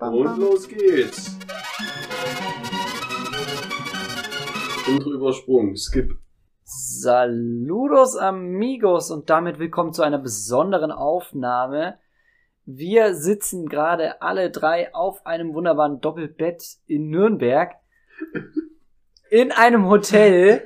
Und los geht's. Intro übersprungen, skip. Saludos amigos und damit willkommen zu einer besonderen Aufnahme. Wir sitzen gerade alle drei auf einem wunderbaren Doppelbett in Nürnberg. In einem Hotel.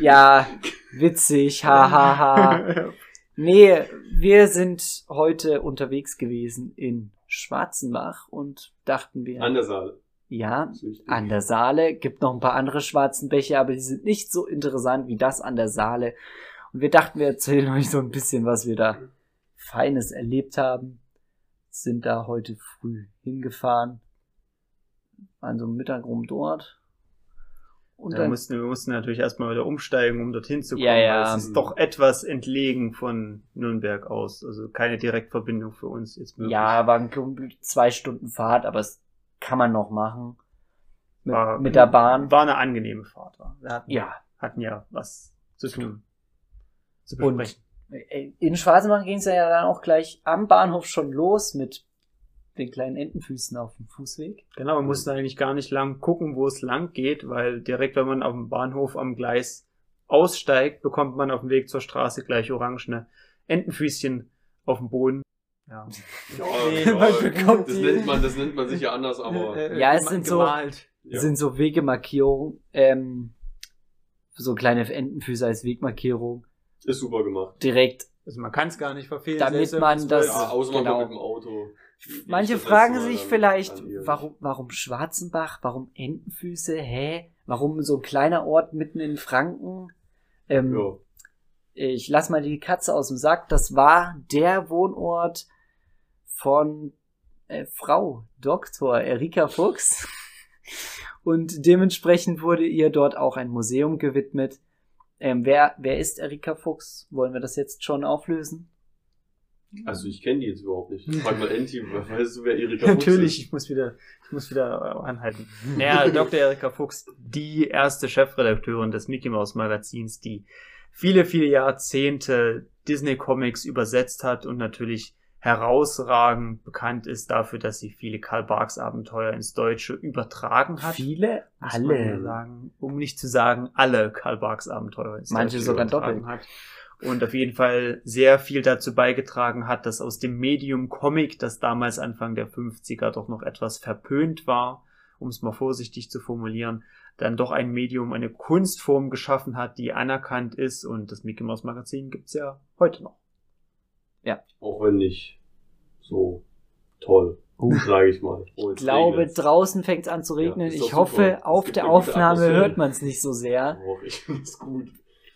Ja, witzig, ha, ha, ha. Nee, wir sind heute unterwegs gewesen in Schwarzenbach und dachten wir, An der Saale. ja, an der Saale. Gibt noch ein paar andere schwarzen Bäche, aber die sind nicht so interessant wie das an der Saale. Und wir dachten, wir erzählen euch so ein bisschen, was wir da Feines erlebt haben. Sind da heute früh hingefahren. Waren so Mittag rum dort. Und Da dann, mussten, wir mussten natürlich erstmal wieder umsteigen, um dorthin zu kommen. Ja, ja. Es ist doch etwas entlegen von Nürnberg aus. Also keine Direktverbindung für uns jetzt möglich. ja, waren zwei Stunden Fahrt, aber es kann man noch machen. Mit, War- mit der Bahn. War eine angenehme Fahrt. war. Wir hatten, Ja. hatten ja was zu tun. Zu Und besprechen. Äh, In Schwarzenbach ging es ja dann auch gleich am Bahnhof schon los mit den kleinen Entenfüßen auf dem Fußweg. Genau, man musste eigentlich gar nicht lang gucken, wo es lang geht, weil direkt, wenn man auf dem Bahnhof am Gleis aussteigt, bekommt man auf dem Weg zur Straße gleich orangene Entenfüßchen auf dem Boden. Ja. Ja, man das, nennt man, das nennt man sicher anders, aber Ja, es sind so-. Ja. sind so Wegemarkierungen, ähm, so kleine Entenfüße als Wegmarkierung. ist super gemacht. Direkt. Also man kann es gar nicht verfehlen. Damit man das-. Ja, außer man genau. mit dem Auto. Manche fragen sich vielleicht, warum, warum Schwarzenbach, warum Entenfüße, hä? Warum so ein kleiner Ort mitten in Franken? Ähm, ich lass mal die Katze aus dem Sack. Das war der Wohnort von äh, Frau Dr. Erika Fuchs. Und dementsprechend wurde ihr dort auch ein Museum gewidmet. Ähm, wer, wer ist Erika Fuchs? Wollen wir das jetzt schon auflösen? Also ich kenne die jetzt überhaupt nicht. Frag mal Enti, weißt du, wer Erika Fuchs Natürlich, ist? ich muss wieder, ich muss wieder anhalten. Naja, Dr. Erika Fuchs, die erste Chefredakteurin des Mickey Mouse Magazins, die viele, viele Jahrzehnte Disney Comics übersetzt hat und natürlich herausragend bekannt ist dafür, dass sie viele Karl Barks Abenteuer ins Deutsche übertragen hat. Viele? Alle. sagen, um nicht zu sagen, alle Karl Barks Abenteuer ins Manche Deutsche sogar übertragen doppelt. Hat. Und auf jeden Fall sehr viel dazu beigetragen hat, dass aus dem Medium Comic, das damals Anfang der 50er doch noch etwas verpönt war, um es mal vorsichtig zu formulieren, dann doch ein Medium, eine Kunstform geschaffen hat, die anerkannt ist und das Mickey Mouse Magazin gibt's ja heute noch. Auch wenn nicht so toll, sage ich mal. Oh, Ich glaube, regnet's. draußen fängt es an zu regnen. Ja, ich hoffe, super. Auf der Aufnahme hört man es nicht so sehr. Oh, ich finde es gut.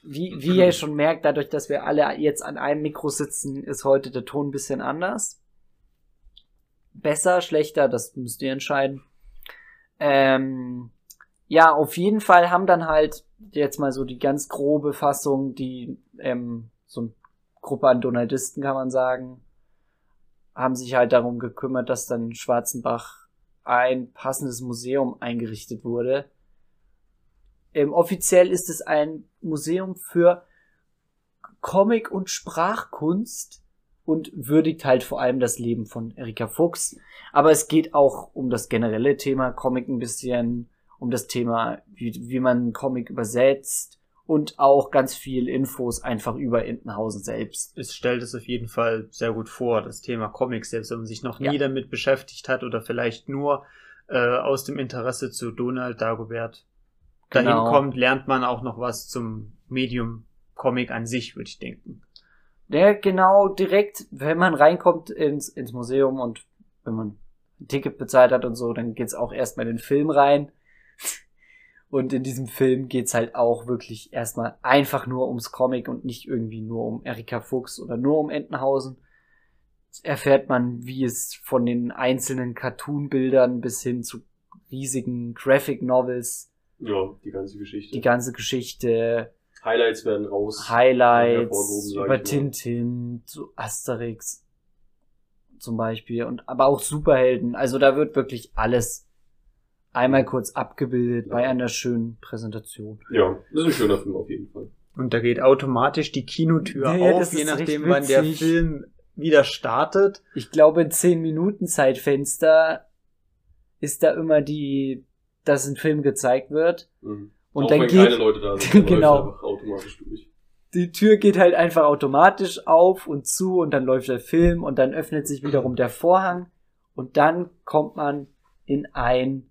Wie, wie ihr schon merkt, dadurch, dass wir alle jetzt an einem Mikro sitzen, ist heute der Ton ein bisschen anders. Besser, schlechter, das müsst ihr entscheiden. Ähm, ja, auf jeden Fall haben dann halt jetzt mal so die ganz grobe Fassung, die ähm, so eine Gruppe an Donaldisten kann man sagen, haben sich halt darum gekümmert, dass dann in Schwarzenbach ein passendes Museum eingerichtet wurde. Ähm, offiziell ist es ein Museum für Comic- und Sprachkunst und würdigt halt vor allem das Leben von Erika Fuchs. Aber es geht auch um das generelle Thema Comic ein bisschen, um das Thema, wie, wie man Comic übersetzt und auch ganz viel Infos einfach über Entenhausen selbst. es stellt es auf jeden Fall sehr gut vor, das Thema Comics, selbst wenn man sich noch nie Ja. damit beschäftigt hat oder vielleicht nur äh, aus dem Interesse zu Donald Dagobert dahin Genau. kommt, lernt man auch noch was zum Medium Comic an sich, würde ich denken. Der genau direkt, wenn man reinkommt ins, ins Museum und wenn man ein Ticket bezahlt hat und so, dann geht's auch erstmal in den Film rein. Und in diesem Film geht's halt auch wirklich erstmal einfach nur ums Comic und nicht irgendwie nur um Erika Fuchs oder nur um Entenhausen. Erfährt man, wie es von den einzelnen Cartoon-Bildern bis hin zu riesigen Graphic Novels, Ja, die ganze Geschichte. die ganze Geschichte, Highlights werden raus. Highlights über. Tintin, so Asterix zum Beispiel und aber auch Superhelden. Also da wird wirklich alles einmal kurz abgebildet ja. bei einer schönen Präsentation. Ja, das ist ein schöner Film auf jeden Fall. Und da geht automatisch die Kinotür ja, auf, je nachdem, wann der Film wieder startet. Ich glaube, in 10 Minuten Zeitfenster ist da immer die, dass ein Film gezeigt wird. Mhm. Und Auch dann geht, keine Leute da sind, genau. automatisch durch. Die Tür geht halt einfach automatisch auf und zu und dann läuft der Film und dann öffnet sich wiederum der Vorhang und dann kommt man in ein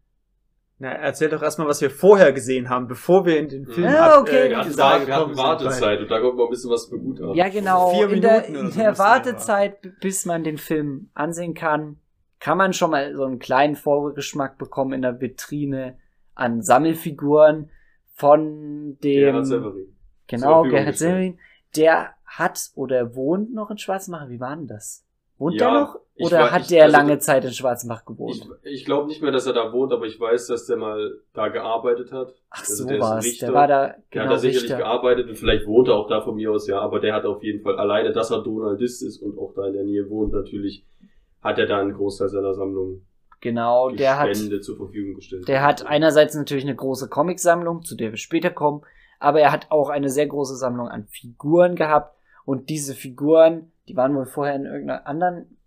na, erzähl doch erstmal, was wir vorher gesehen haben, bevor wir in den Film ja, okay. Ab, äh, wir hatten, da, wir hatten Wartezeit und da kommt mal ein bisschen was begutachten. Ja, genau. Vier in Minuten der, in der Wartezeit, bis man den Film ansehen kann, kann man schon mal so einen kleinen Vorgeschmack bekommen in der Vitrine an Sammelfiguren von dem. Gerhard Severin. Genau, Gerhard Severin. Der hat oder wohnt noch in Schwarzmacher. Wie war denn das? Wohnt ja, der noch? Oder war, hat ich, der also, lange Zeit in Schwarzbach gewohnt? Ich, ich glaube nicht mehr, dass er da wohnt, aber ich weiß, dass der mal da gearbeitet hat. Ach also so der was. Der war da, genau, der hat da sicherlich Richter. gearbeitet und vielleicht wohnt er auch da von mir aus, ja, aber der hat auf jeden Fall alleine, dass er Donaldist ist und auch da in der Nähe wohnt, natürlich hat er da einen Großteil seiner Sammlung Genau, der hat, zur Verfügung gestellt. Der hat einerseits natürlich eine große Comicsammlung, zu der wir später kommen, aber er hat auch eine sehr große Sammlung an Figuren gehabt und diese Figuren, die waren wohl vorher in irgendeinem anderen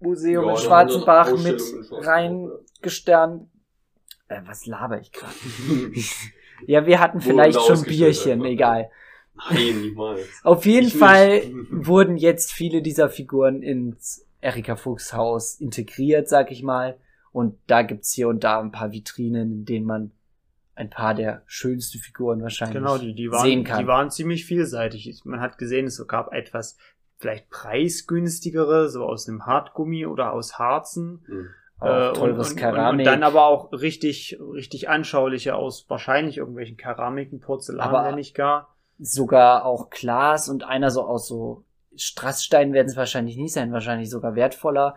Museum ja, in Schwarzenbach mit reingesternt. Äh, was laber ich gerade? ja, wir hatten vielleicht schon Bierchen, egal. Nein, niemals. Auf jeden ich Fall nicht. wurden jetzt viele dieser Figuren ins Erika Fuchs Haus integriert, sag ich mal. Und da gibt's hier und da ein paar Vitrinen, in denen man ein paar der schönsten Figuren wahrscheinlich genau, die, die waren, sehen kann. Die waren ziemlich vielseitig. Man hat gesehen, es gab etwas vielleicht preisgünstigere, so aus einem Hartgummi oder aus Harzen. Mhm. Äh, teures und, Keramik. Und, dann aber auch richtig, richtig anschauliche aus wahrscheinlich irgendwelchen Keramiken, Porzellan, aber wenn nicht gar. Sogar auch Glas und einer so aus so Strassstein werden es wahrscheinlich nicht sein, wahrscheinlich sogar wertvoller.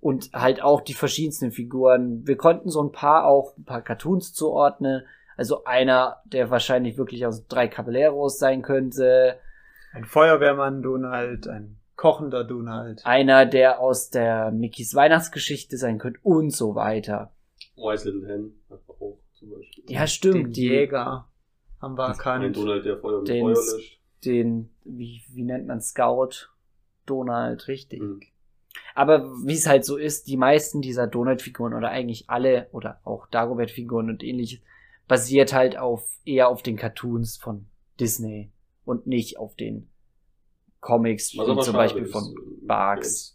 Und halt auch die verschiedensten Figuren. Wir konnten so ein paar auch, ein paar Cartoons zuordnen. Also einer, der wahrscheinlich wirklich aus drei Caballeros sein könnte. Ein Feuerwehrmann Donald, ein kochender Donald. Einer, der aus der Mickeys Weihnachtsgeschichte sein könnte und so weiter. Wise Little Hen auch zum Beispiel. Ja, stimmt. Den die Jäger haben wir erkannt. Den Donald, der Feuer mit den, Feuer löscht. Den, wie, wie nennt man Scout? Donald. Richtig. Mhm. Aber wie es halt so ist, die meisten dieser Donald-Figuren oder eigentlich alle oder auch Dagobert-Figuren und ähnliches basiert halt auf eher auf den Cartoons von Disney und nicht auf den Comics, wie zum Beispiel von äh, Barks.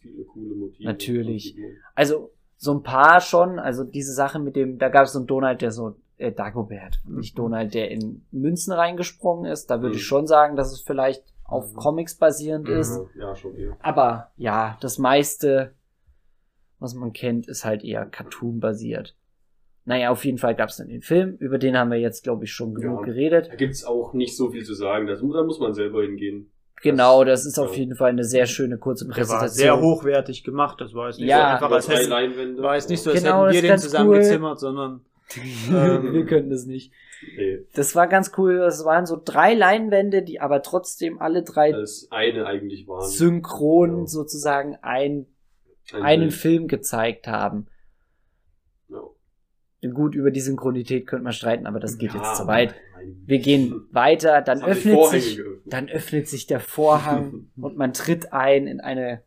Natürlich. Also so ein paar schon, also diese Sache mit dem, da gab es so einen Donald, der so, äh, Dagobert, mhm. nicht Donald, der in Münzen reingesprungen ist. Da würde mhm. ich schon sagen, dass es vielleicht auf mhm. Comics basierend mhm. ist. Ja, schon eher. Aber ja, das meiste, was man kennt, ist halt eher Cartoon-basiert. Naja, auf jeden Fall gab es dann den Film, über den haben wir jetzt, glaube ich, schon genug ja, geredet. Da gibt's auch nicht so viel zu sagen, das, da muss man selber hingehen. Genau, das ist auf jeden Fall eine sehr schöne kurze Präsentation. Der war sehr hochwertig gemacht, das war jetzt nicht ja, so einfach, als hätten, war jetzt nicht so, als genau, hätten wir den zusammengezimmert, cool. sondern ähm, wir können das nicht. Nee. Das war ganz cool. Das waren so drei Leinwände, die aber trotzdem alle drei Als eine eigentlich waren. synchron ja. sozusagen ein, ein einen Bild. Film gezeigt haben. Ja. Gut, über die Synchronität könnte man streiten, aber das geht ja, jetzt zu weit. Wir gehen weiter, dann öffnet sich, dann öffnet sich der Vorhang und man tritt ein in eine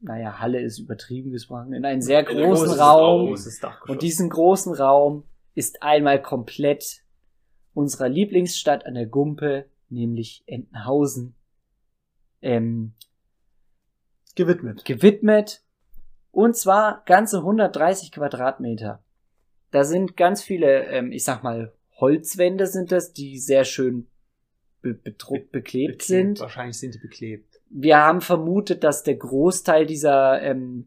naja, Halle ist übertrieben gesprochen, in einen sehr großen Raum. Und diesen großen Raum ist einmal komplett unserer Lieblingsstadt an der Gumpe, nämlich Entenhausen, ähm, gewidmet. Gewidmet. Und zwar ganze 130 Quadratmeter. Da sind ganz viele, ähm, ich sag mal, Holzwände sind das, die sehr schön be bedruckt, beklebt, beklebt sind. Wahrscheinlich sind die beklebt. Wir haben vermutet, dass der Großteil dieser, ähm,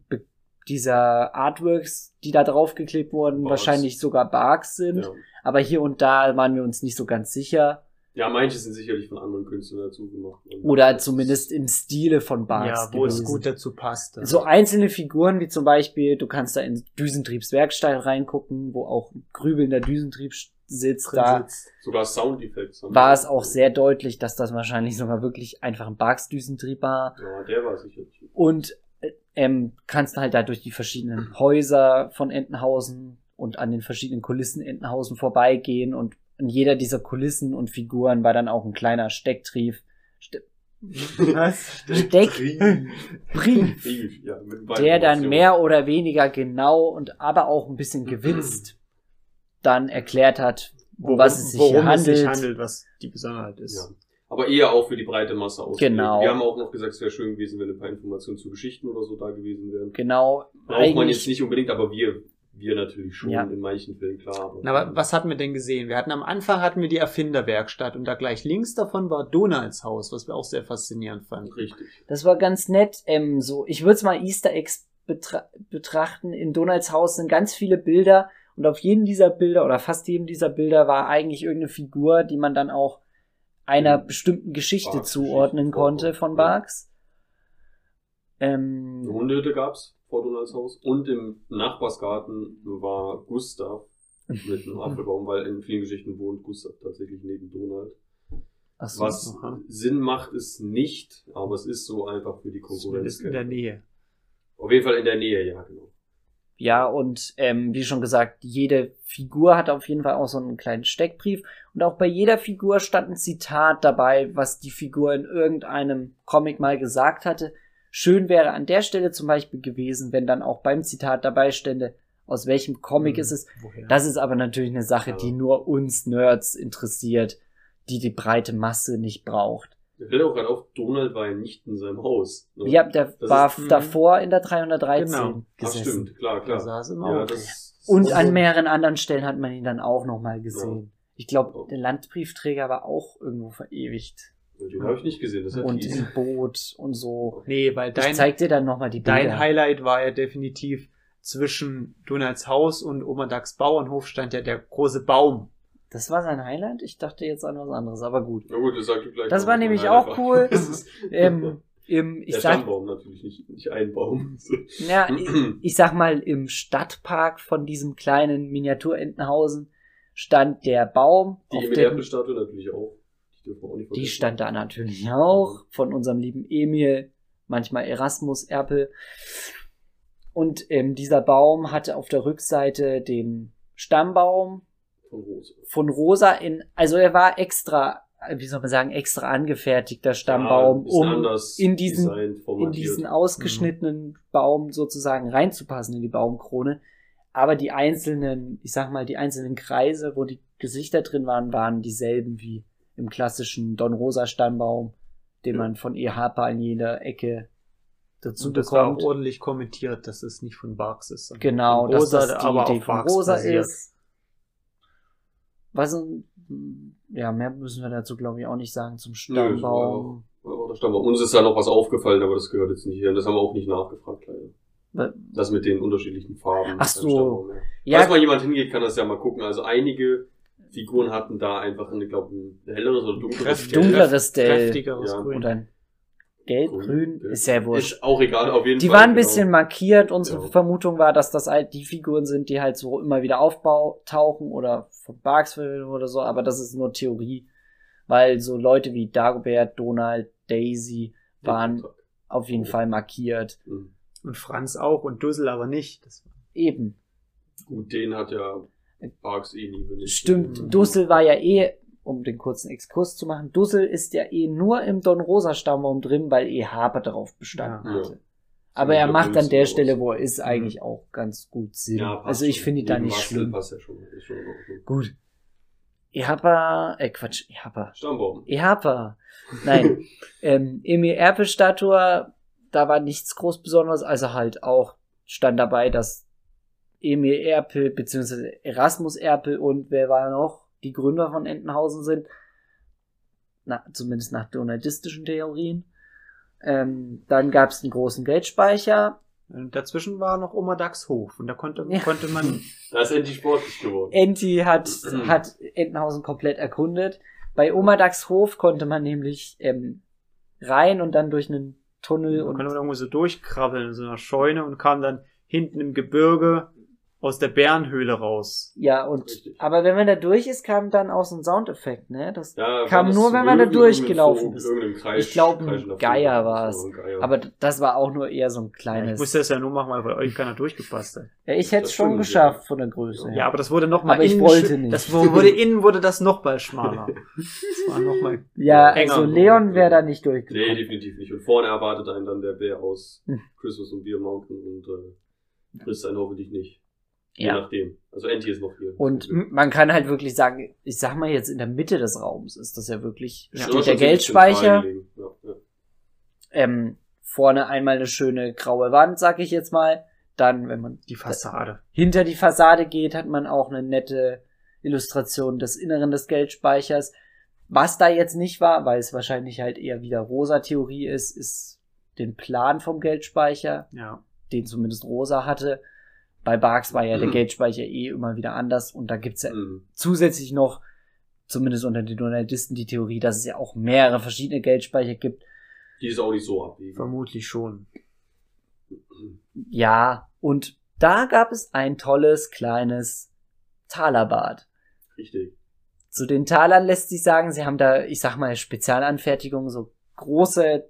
dieser Artworks, die da draufgeklebt wurden, Barks. wahrscheinlich sogar Barks sind. Ja. Aber hier und da waren wir uns nicht so ganz sicher. Ja, manche sind sicherlich von anderen Künstlern dazu gemacht. Oder zumindest im Stile von Barks. Ja, wo gewesen. es gut dazu passt. So einzelne Figuren, wie zum Beispiel, du kannst da in Düsentriebs Werkstatt reingucken, wo auch grübelnder Düsentrieb sitzt. Da sitzt. Sogar Soundeffekte. War es auch sehr deutlich, dass das wahrscheinlich sogar wirklich einfach ein Barks Düsentrieb war. Ja, der war sicherlich. Und äh, ähm, kannst halt da durch die verschiedenen Häuser von Entenhausen und an den verschiedenen Kulissen Entenhausen vorbeigehen und in jeder dieser Kulissen und Figuren war dann auch ein kleiner Stecktrief. Ste Was? Steckbrief, Brief, ja, der dann mehr oder weniger genau und aber auch ein bisschen gewitzt dann erklärt hat, um was es sich worum hier handelt. es sich handelt, was die Besonderheit ist. Ja. Aber eher auch für die breite Masse ausgelegt. Genau. Wir haben auch noch gesagt, es wäre schön gewesen, wenn ein paar Informationen zu Geschichten oder so da gewesen wären. Genau. Braucht man jetzt nicht unbedingt, aber wir, wir natürlich schon Ja. in manchen Fällen, klar. Aber, Na, aber was hatten wir denn gesehen? Wir hatten am Anfang hatten wir die Erfinderwerkstatt und da gleich links davon war Donalds Haus, was wir auch sehr faszinierend fanden. Richtig. Das war ganz nett. Ähm, so, ich würde es mal Easter Eggs betra betrachten. In Donalds Haus sind ganz viele Bilder und auf jedem dieser Bilder oder fast jedem dieser Bilder war eigentlich irgendeine Figur, die man dann auch einer Mhm. bestimmten Geschichte Barks zuordnen Geschichte konnte von vorkommt, Barks. Eine Ähm, Hundehütte gab's vor Donalds Haus und im Nachbarsgarten war Gustav mit einem Apfelbaum, weil in vielen Geschichten wohnt Gustav tatsächlich neben Donald. so, Was aha. Sinn macht es nicht, aber es ist so einfach für die Konkurrenz. Zumindest in der Nähe. Auf jeden Fall in der Nähe, ja, genau. Ja, und ähm, wie schon gesagt, jede Figur hat auf jeden Fall auch so einen kleinen Steckbrief. Und auch bei jeder Figur stand ein Zitat dabei, was die Figur in irgendeinem Comic mal gesagt hatte. Schön wäre an der Stelle zum Beispiel gewesen, wenn dann auch beim Zitat dabei stände, aus welchem Comic Hm, es ist. Woher? Das ist aber natürlich eine Sache, die nur uns Nerds interessiert, die die breite Masse nicht braucht. Mir fällt auch gerade auf, Donald war ja nicht in seinem Haus. ne? Ja, der Das war ist- davor in der 313 Genau. Ach, gesessen. stimmt, klar, klar. saß im Ja, Auto. das Und an mehreren anderen Stellen hat man ihn dann auch nochmal gesehen. Ich glaube, der Landbriefträger war auch irgendwo verewigt. Den habe ich nicht gesehen, ja Und im Boot und so. Nee, weil Ich dein, zeig dir dann nochmal die Bilder. dein Highlight war ja definitiv zwischen Donalds Haus und Oberdags Bauernhof stand ja der große Baum. Das war sein Highlight? Ich dachte jetzt an was anderes, aber gut. Na gut, das sag ich gleich. Das war nämlich auch Highlight war. cool. Ähm, im, ich der sag, Stammbaum natürlich, nicht, nicht ein Baum. ja, ich, ich sag mal, im Stadtpark von diesem kleinen Miniatur-Entenhausen stand der Baum, Die Erpelstatue natürlich auch. Die auch nicht die stand da natürlich auch, von unserem lieben Emil, manchmal Erasmus Erpel. Und ähm, dieser Baum hatte auf der Rückseite den Stammbaum Von Rose. von Rosa in, also er war extra, wie soll man sagen, extra angefertigter Stammbaum, Ja, um in diesen, in diesen ausgeschnittenen Baum sozusagen reinzupassen in die Baumkrone. Aber die einzelnen, ich sag mal, die einzelnen Kreise, wo die Gesichter drin waren, waren dieselben wie im klassischen Don Rosa Stammbaum, den Ja. man von E. Harper in jeder Ecke dazu Und das war auch bekommt. ordentlich kommentiert, dass es nicht von Barks ist. sondern Genau, von dass Rosa, das die aber Idee von Rosa basiert. ist. Was, ein- ja, mehr müssen wir dazu, glaube ich, auch nicht sagen zum Nö, das war Stammbaum. War Stammbaum. Uns ist da noch was aufgefallen, aber das gehört jetzt nicht hier. Das haben wir auch nicht nachgefragt, leider. Das mit den unterschiedlichen Farben. Ach so. Stammbaum, ja. Falls mal jemand hingeht, kann das ja mal gucken. Also einige Figuren hatten da einfach, eine, glaube ein helleres oder dunkleres dunkleres Del Kräftigeres Ja. Grün. oder ein gelb-grün, Grün, ist sehr wurscht. Ist auch egal, auf jeden Die Fall. waren ein genau. bisschen markiert. Unsere Ja. Vermutung war, dass das halt die Figuren sind, die halt so immer wieder auftauchen oder von Barksville oder so, aber das ist nur Theorie, weil so Leute wie Dagobert, Donald, Daisy waren auf jeden Fall markiert. Mhm. Und Franz auch und Dussel aber nicht. Das Eben. Gut, den hat ja Barks eh nie benutzt. Stimmt, Mhm. Dussel war ja eh, um den kurzen Exkurs zu machen, Dussel ist ja eh nur im Don Rosa Stammbaum drin, weil eh Harper darauf bestanden Ja. hatte. Aber er macht an der Stelle, wo er ist, eigentlich auch ganz gut Sinn. Ja, also ich finde ihn da nicht schlimm. Passt ja schon. Ist schon Ordnung. Gut. Ehapa, äh Quatsch, Ehapa. Stammbaum. Ehapa. Nein. ähm, Emil Erpel-Statue, da war nichts groß Besonderes, also halt auch stand dabei, dass Emil Erpel beziehungsweise Erasmus Erpel und wer war noch die Gründer von Entenhausen sind. Na, zumindest nach donaldistischen Theorien. Ähm, dann gab es einen großen Geldspeicher. Und dazwischen war noch Oma Dax Hof und da konnte, Ja. konnte man Da ist endlich sportlich geworden. Enti hat, hat Entenhausen komplett erkundet. Bei Oma Dax Hof konnte man nämlich ähm, rein und dann durch einen Tunnel Man und konnte irgendwo so durchkrabbeln in so einer Scheune und kam dann hinten im Gebirge aus der Bärenhöhle raus. Ja, und Richtig. aber wenn man da durch ist, kam dann auch so ein Soundeffekt, ne? Das Ja, kam war das nur, wenn man da durchgelaufen ist. Kreis, Ich glaub, ein Geier ein Geier. Aber das war auch nur eher so ein Ja, kleines. ich musste das ja nur machen, weil bei euch keiner durchgepasst hat. Ja, ich hätte es schon geschafft ja. von der Größe. Ja, aber das wurde noch mal Aber ich innen wollte nicht. Das wurde innen wurde das noch mal schmaler. Das war noch mal Ja, enger. also Leon wäre da nicht Nee, durchgekommen. definitiv nicht. Und vorne erwartet einen dann der Bär aus Hm. Christmas und Beer Mountain und äh, frisst einen hoffentlich nicht. Je Ja. nachdem. Also Enti ist noch hier. Und man kann halt wirklich sagen, ich sag mal jetzt in der Mitte des Raums ist das ja wirklich, Ja, steht der Geldspeicher. Ja, ja. ähm, vorne einmal eine schöne graue Wand, sag ich jetzt mal. Dann, wenn man die Fassade. hinter die Fassade geht, hat man auch eine nette Illustration des Inneren des Geldspeichers. Was da jetzt nicht war, weil es wahrscheinlich halt eher wieder Rosa-Theorie ist, ist den Plan vom Geldspeicher, Ja. den zumindest Rosa hatte. Bei Barks war ja der Mhm. Geldspeicher eh immer wieder anders und da gibt's ja Mhm. zusätzlich noch, zumindest unter den Donaldisten, die Theorie, dass es ja auch mehrere verschiedene Geldspeicher gibt. Die ist auch nicht so abwegig. Vermutlich schon. Ja, und da gab es ein tolles kleines Talerbad. Richtig. Zu den Talern lässt sich sagen, sie haben da, ich sag mal, Spezialanfertigungen, so große,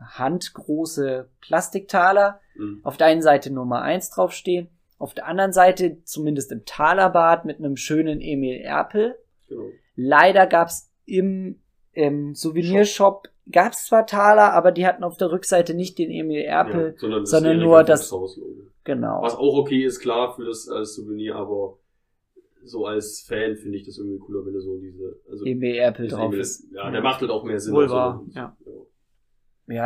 handgroße Plastiktaler. Mhm. Auf der einen Seite Nummer eins draufstehen, auf der anderen Seite, zumindest im Talerbad, mit einem schönen Emil Erpel. Genau. Leider gab's im, im Souvenirshop, gab's zwar Taler, aber die hatten auf der Rückseite nicht den Emil Erpel. Ja, sondern, das sondern nur das- Hauslogo. Genau. Was auch okay ist, klar, für das als Souvenir, aber so als Fan finde ich das irgendwie cooler, wenn du so diese, also, Emil Erpel drauf Emil- ist. ja, der macht halt auch mehr Sinn. Wohl also, wahr, ja. ja,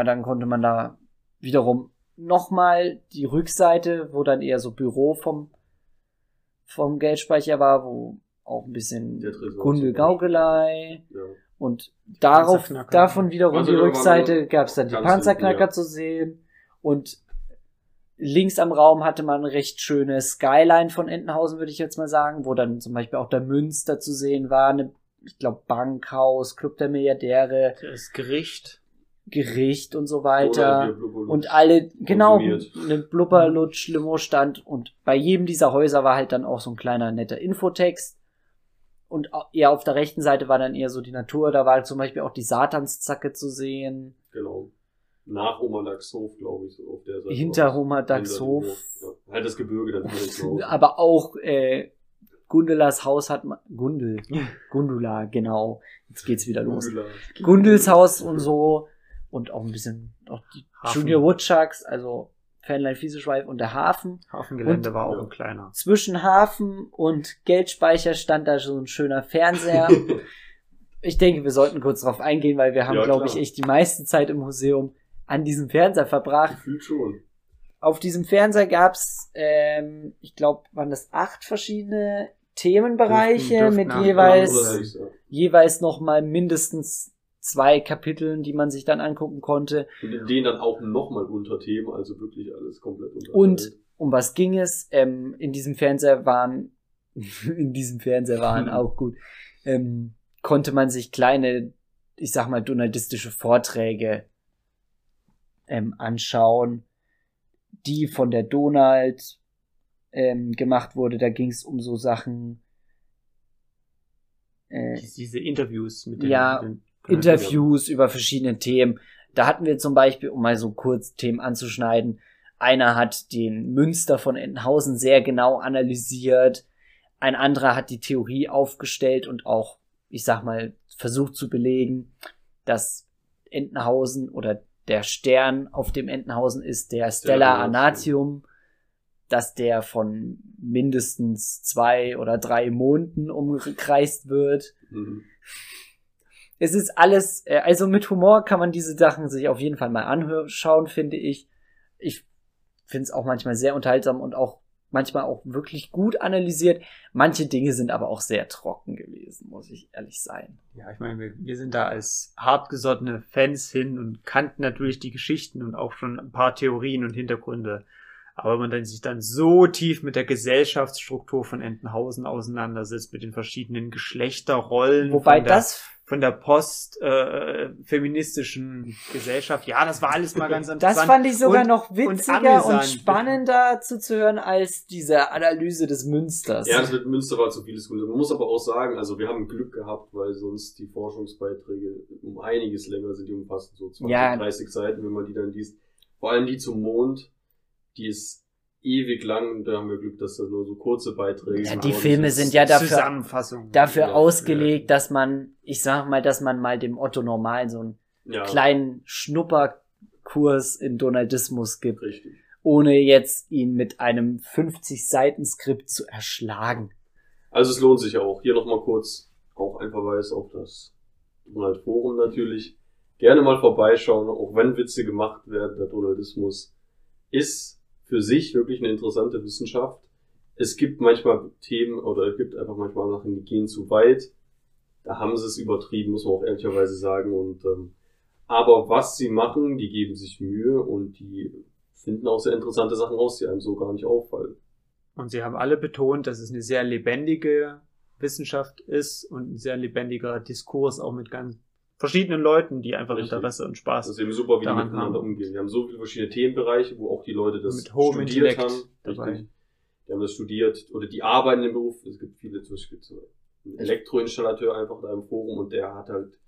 dann konnte man da wiederum nochmal die Rückseite, wo dann eher so Büro vom, vom Geldspeicher war, wo auch ein bisschen Beispiel. Gaukelei Ja. und darauf, Panzerknacker. davon wiederum Also die Rückseite gab es dann die Panzerknacker ja. zu sehen und links am Raum hatte man eine recht schöne Skyline von Entenhausen, würde ich jetzt mal sagen, wo dann zum Beispiel auch der Münster zu sehen war, eine, ich glaube, Bankhaus, Club der Milliardäre, Das Gericht. Gericht und so weiter. Blubberlutsch. Und alle, genau, eine Blubberlutsch-Limo stand und bei jedem dieser Häuser war halt dann auch so ein kleiner netter Infotext. Und eher auf der rechten Seite war dann eher so die Natur, da war halt zum Beispiel auch die Satanszacke zu sehen. Genau. Nach Omerdaxhof, glaube ich, so auf der Seite. Hinter raus. Homerdaxhof. Hinter dem Hof, Ja. Halt das Gebirge dann raus. Aber auch äh, Gundelas Haus hat man. Gundel. Gundula, genau. Jetzt geht's wieder los. Gundula. Gundels Haus und so. Und auch ein bisschen auch die Hafen. Junior Woodchucks, also Fanline Fieseschweif und der Hafen. Hafengelände Und- war auch ein kleiner. Zwischen Hafen und Geldspeicher stand da so ein schöner Fernseher. ich denke, wir sollten kurz drauf eingehen, weil wir haben, Ja, glaube ich, echt die meiste Zeit im Museum an diesem Fernseher verbracht. Gefühlt schon. Auf diesem Fernseher gab's, ähm, ich glaube, waren das acht verschiedene Themenbereiche Dürften- mit dürften acht jeweils, jeweils noch mal mindestens zwei Kapiteln, die man sich dann angucken konnte. Und in denen dann auch nochmal Unterthemen, also wirklich alles komplett unterteilt. Und um was ging es? Ähm, in diesem Fernseher waren, in diesem Fernseher waren auch gut, ähm, konnte man sich kleine, ich sag mal, donaldistische Vorträge ähm, anschauen, die von der Donald ähm, gemacht wurde. Da ging es um so Sachen, äh, Dies- Diese Interviews mit den, Ja, mit den Interviews über verschiedene Themen. Da hatten wir zum Beispiel, um mal so kurz Themen anzuschneiden, einer hat den Münster von Entenhausen sehr genau analysiert, ein anderer hat die Theorie aufgestellt und auch, ich sag mal, versucht zu belegen, dass Entenhausen oder der Stern auf dem Entenhausen ist der Stella Anatium, dass der von mindestens zwei oder drei Monden umkreist wird Mhm. Es ist alles, äh, also mit Humor kann man diese Sachen sich auf jeden Fall mal anschauen, finde ich. Ich finde es auch manchmal sehr unterhaltsam und auch manchmal auch wirklich gut analysiert. Manche Dinge sind aber auch sehr trocken gewesen, muss ich ehrlich sein. Ja, ich meine, wir, wir sind da als hartgesottene Fans hin und kannten natürlich die Geschichten und auch schon ein paar Theorien und Hintergründe. Aber wenn man sich dann so tief mit der Gesellschaftsstruktur von Entenhausen auseinandersetzt, mit den verschiedenen Geschlechterrollen, Wobei das von der post äh, feministischen Gesellschaft. Ja, das war alles mal ganz interessant. Das fand ich sogar und, noch witziger und, und, spannender zuzuhören als diese Analyse des Münsters. Ja, das mit Münster war zu vieles gut. Man muss aber auch sagen, also wir haben Glück gehabt, weil sonst die Forschungsbeiträge um einiges länger sind, die umfassen so 20, ja. 30 Seiten, wenn man die dann liest. Vor allem die zum Mond, die ist ewig lang. Da haben wir Glück, dass da nur so kurze Beiträge ja, sind. Die Filme sind ja dafür, dafür ja, ausgelegt, ja. dass man, ich sag mal, dass man mal dem Otto Normal so einen ja. kleinen Schnupperkurs in Donaldismus gibt. Richtig. Ohne jetzt ihn mit einem 50-Seiten-Skript zu erschlagen. Also es lohnt sich auch. Hier nochmal kurz auch ein Verweis auf das Donald Forum natürlich. Gerne mal vorbeischauen, auch wenn Witze gemacht werden. Der Donaldismus ist für sich wirklich eine interessante Wissenschaft. Es gibt manchmal Themen oder es gibt einfach manchmal Sachen, die gehen zu weit. Da haben sie es übertrieben, muss man auch ehrlicherweise sagen. Und ähm, aber was sie machen, die geben sich Mühe und die finden auch sehr interessante Sachen raus, die einem so gar nicht auffallen. Und sie haben alle betont, dass es eine sehr lebendige Wissenschaft ist und ein sehr lebendiger Diskurs auch mit ganz verschiedenen Leuten, die einfach Richtig. Interesse und Spaß Das ist eben super, wie die miteinander haben. umgehen. Wir haben so viele verschiedene Themenbereiche, wo auch die Leute das Mit hohem studiert Intellekt haben. Dabei. Die haben das studiert oder die arbeiten im Beruf. Es gibt viele, zum Beispiel so ein Elektroinstallateur einfach da im Forum und der hat halt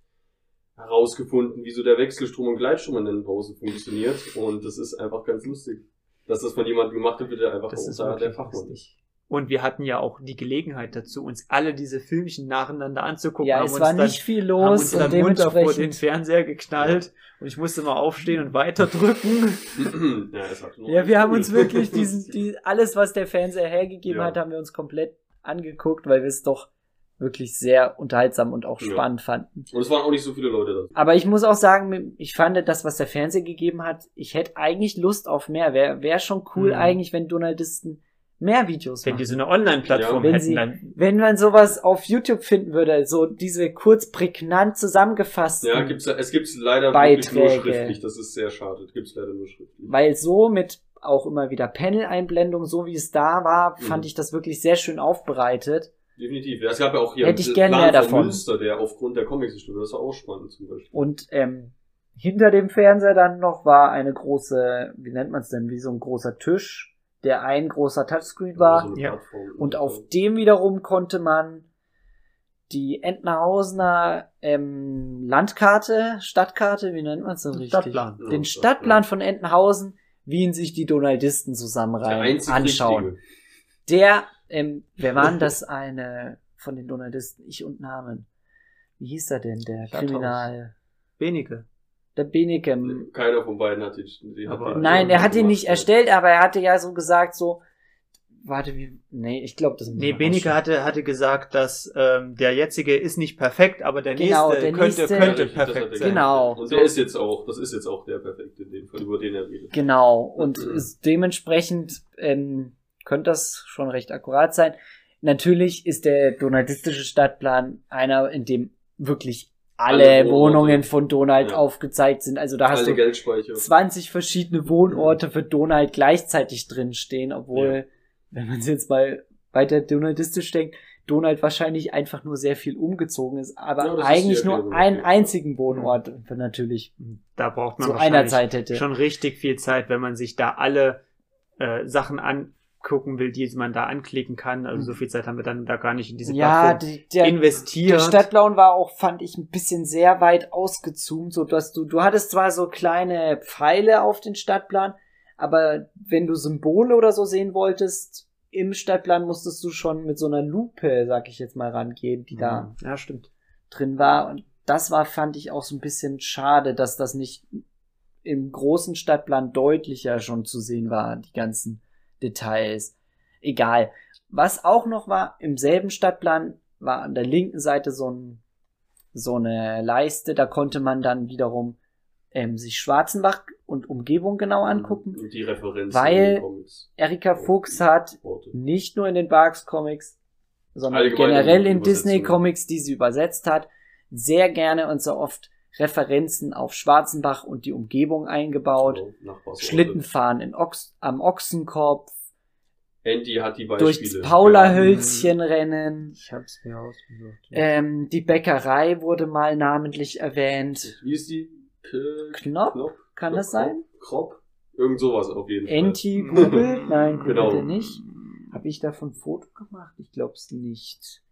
herausgefunden, wieso der Wechselstrom und Gleitstrom in den Hausen funktioniert. Und das ist einfach ganz lustig. Dass das von jemandem gemacht wird, wird er einfach das auch da der Fachmann. Lustig. Und wir hatten ja auch die Gelegenheit dazu, uns alle diese Filmchen nacheinander anzugucken. Ja, es war dann, nicht viel los. Haben uns und dann vor den Fernseher geknallt und ich musste mal aufstehen und weiterdrücken. ja, ja, wir haben uns wirklich diesen, die, alles, was der Fernseher hergegeben ja. hat, haben wir uns komplett angeguckt, weil wir es doch wirklich sehr unterhaltsam und auch spannend ja. fanden. Und es waren auch nicht so viele Leute da. Aber ich muss auch sagen, ich fand das, was der Fernseher gegeben hat, ich hätte eigentlich Lust auf mehr. Wäre wär schon cool mhm. eigentlich, wenn Donaldisten mehr Videos Wenn machen. die so eine Online-Plattform ja, hätten, sie, dann. Wenn man sowas auf YouTube finden würde, so diese kurz prägnant zusammengefasst. Ja, gibt's, es gibt's leider Beiträge. nur schriftlich. Das ist sehr schade. Gibt's leider nur schriftlich. Weil so mit auch immer wieder Panel-Einblendung, so wie es da war, fand mhm. ich das wirklich sehr schön aufbereitet. Definitiv. Ja, es gab ja auch hier Hätte ich gerne mehr davon. Münster, der aufgrund der Comics studiert. Das war auch spannend zum Beispiel. Und ähm, hinter dem Fernseher dann noch war eine große, wie nennt man es denn, wie so ein großer Tisch der ein großer Touchscreen war. Ja. Und auf dem wiederum konnte man die Entenhausener ähm, Landkarte, Stadtkarte, wie nennt man es denn richtig? Stadtplan. Den Stadtplan von Entenhausen, wie ihn sich die Donaldisten zusammenreihen, anschauen. Richtige. Der, ähm, wer waren das eine von den Donaldisten? Ich und Namen. Wie hieß er denn, der Stadthaus. Kriminal? Der Benike. Keiner von beiden hat ihn. Die hat nein, er hat ihn nicht erstellt, aber er hatte ja so gesagt, so, warte, wie, nee, ich glaube, das Nee, Benike hatte, hatte gesagt, dass ähm, der jetzige ist nicht perfekt, aber der genau, nächste der könnte, nächste, könnte ja, perfekt sein. Genau. Und der ist jetzt auch, das ist jetzt auch der perfekte, den, über den er redet. Genau. Und mhm. dementsprechend ähm, könnte das schon recht akkurat sein. Natürlich ist der donaldistische Stadtplan einer, in dem wirklich alle, alle Wohnungen von Donald ja. aufgezeigt sind. Also da hast alle du 20 verschiedene Wohnorte für Donald gleichzeitig drin stehen, obwohl, ja. wenn man es jetzt mal weiter donaldistisch denkt, Donald wahrscheinlich einfach nur sehr viel umgezogen ist, aber ja, eigentlich nur einen einzigen Wohnort natürlich. Da braucht man zu einer Zeit hätte. schon richtig viel Zeit, wenn man sich da alle äh, Sachen an gucken will, die man da anklicken kann. Also so mhm. viel Zeit haben wir dann da gar nicht in diese ja, die, der, investiert. Der Stadtplan war auch, fand ich, ein bisschen sehr weit ausgezoomt, so dass du, du hattest zwar so kleine Pfeile auf den Stadtplan, aber wenn du Symbole oder so sehen wolltest, im Stadtplan musstest du schon mit so einer Lupe, sag ich jetzt mal, rangehen, die da mhm. ja, stimmt. drin war. Und das war, fand ich auch so ein bisschen schade, dass das nicht im großen Stadtplan deutlicher schon zu sehen war, die ganzen Details. Egal. Was auch noch war, im selben Stadtplan war an der linken Seite so, ein, so eine Leiste, da konnte man dann wiederum ähm, sich Schwarzenbach und Umgebung genau mhm. angucken. Und die Referenzen. Weil Erika Fuchs hat nicht nur in den Barks Comics, sondern Allgemein generell in Disney Comics, die sie übersetzt hat, sehr gerne und so oft Referenzen auf Schwarzenbach und die Umgebung eingebaut, Schlittenfahren in Ochs am Ochsenkopf, Andy hat die Beispiele. Durchs Paula-Hölzchen rennen. Ich hab's mir ausgesucht. Ähm, die Bäckerei wurde mal namentlich erwähnt. Wie ist die? K Knopf? Knopf? Kann Knopf? das sein? Krop? Irgend sowas auf jeden Fall. Enti Google? Nein, Genau. Google nicht. Habe ich davon ein Foto gemacht? Ich glaub's nicht.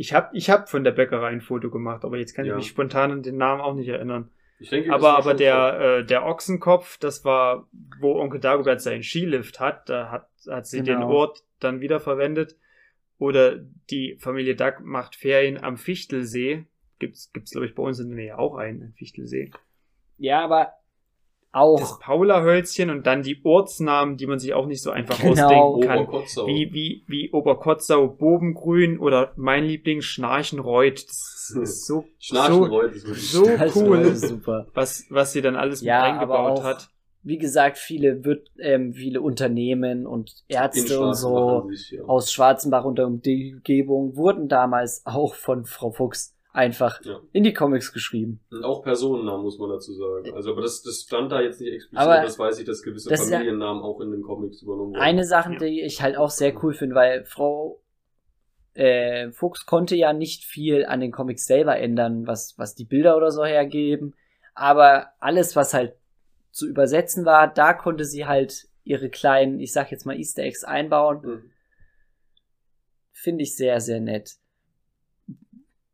Ich hab, ich hab von der Bäckerei ein Foto gemacht, aber jetzt kann ich Ja. mich spontan an den Namen auch nicht erinnern. Ich denke, Aber, aber der, äh, der Ochsenkopf, das war, wo Onkel Dagobert seinen Skilift hat, da hat, hat sie den Genau. Ort dann wieder verwendet. Oder die Familie Duck macht Ferien am Fichtelsee. Gibt's, gibt's, glaube ich, bei uns in der Nähe auch einen, einen Fichtelsee. Ja, aber Das auch. Paula-Hölzchen und dann die Ortsnamen, die man sich auch nicht so einfach Genau. ausdenken kann. Oberkotzau. Wie, wie, wie Oberkotzau, Bobengrün oder mein Liebling Schnarchenreuth. Das ist so, so, Schnarchenreuth ist so Das war cool. Super. was, was sie dann alles Ja, mit eingebaut auch hat. Wie gesagt, viele wird, ähm, viele Unternehmen und Ärzte und so sich, ja. aus Schwarzenbach und der Umgebung wurden damals auch von Frau Fuchs einfach Ja. in die Comics geschrieben. Und auch Personennamen, muss man dazu sagen. Also, aber das, das stand da jetzt nicht explizit, Aber das weiß ich, dass gewisse das ist ja- Familiennamen auch in den Comics übernommen wurden. Eine Sache, Ja. die ich halt auch sehr cool finde, weil Frau äh, Fuchs konnte ja nicht viel an den Comics selber ändern, was, was die Bilder oder so hergeben. Aber alles, was halt zu übersetzen war, da konnte sie halt ihre kleinen, ich sag jetzt mal Easter Eggs einbauen. Mhm. Finde ich sehr, sehr nett.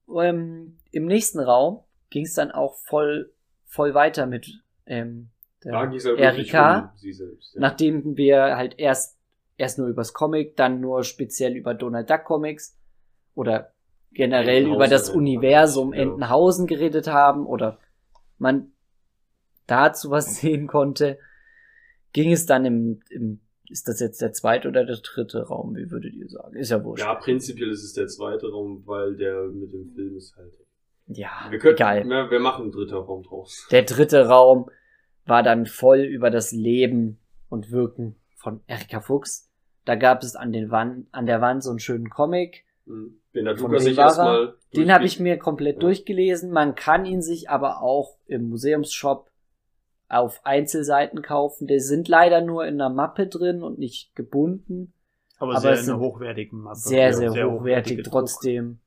Ähm, Im nächsten Raum ging es dann auch voll, voll weiter mit ähm, der Erika. um selbst. Ja. nachdem wir halt erst erst nur übers Comic, dann nur speziell über Donald Duck Comics oder generell über das Universum ja. Entenhausen geredet haben oder man dazu was sehen konnte, ging es dann im, im ist das jetzt der zweite oder der dritte Raum? Wie würdet ihr sagen? Ist ja wurscht. ja, prinzipiell ist es der zweite Raum, weil der mit dem Film ist halt. Ja, Wir können, egal. Wir, wir machen einen dritten Raum draus. Der dritte Raum war dann voll über das Leben und Wirken von Erika Fuchs. Da gab es an, den Wand, an der Wand so einen schönen Comic. Mhm. Den hat Lukas sich er? erstmal. Den habe ich mir komplett Ja. durchgelesen. Man kann ihn sich aber auch im Museumsshop auf Einzelseiten kaufen. Die sind leider nur in einer Mappe drin und nicht gebunden. Aber, Aber sehr es in einer hochwertigen Mappe. Sehr, Ja, sehr, hochwertige hochwertig. Trotzdem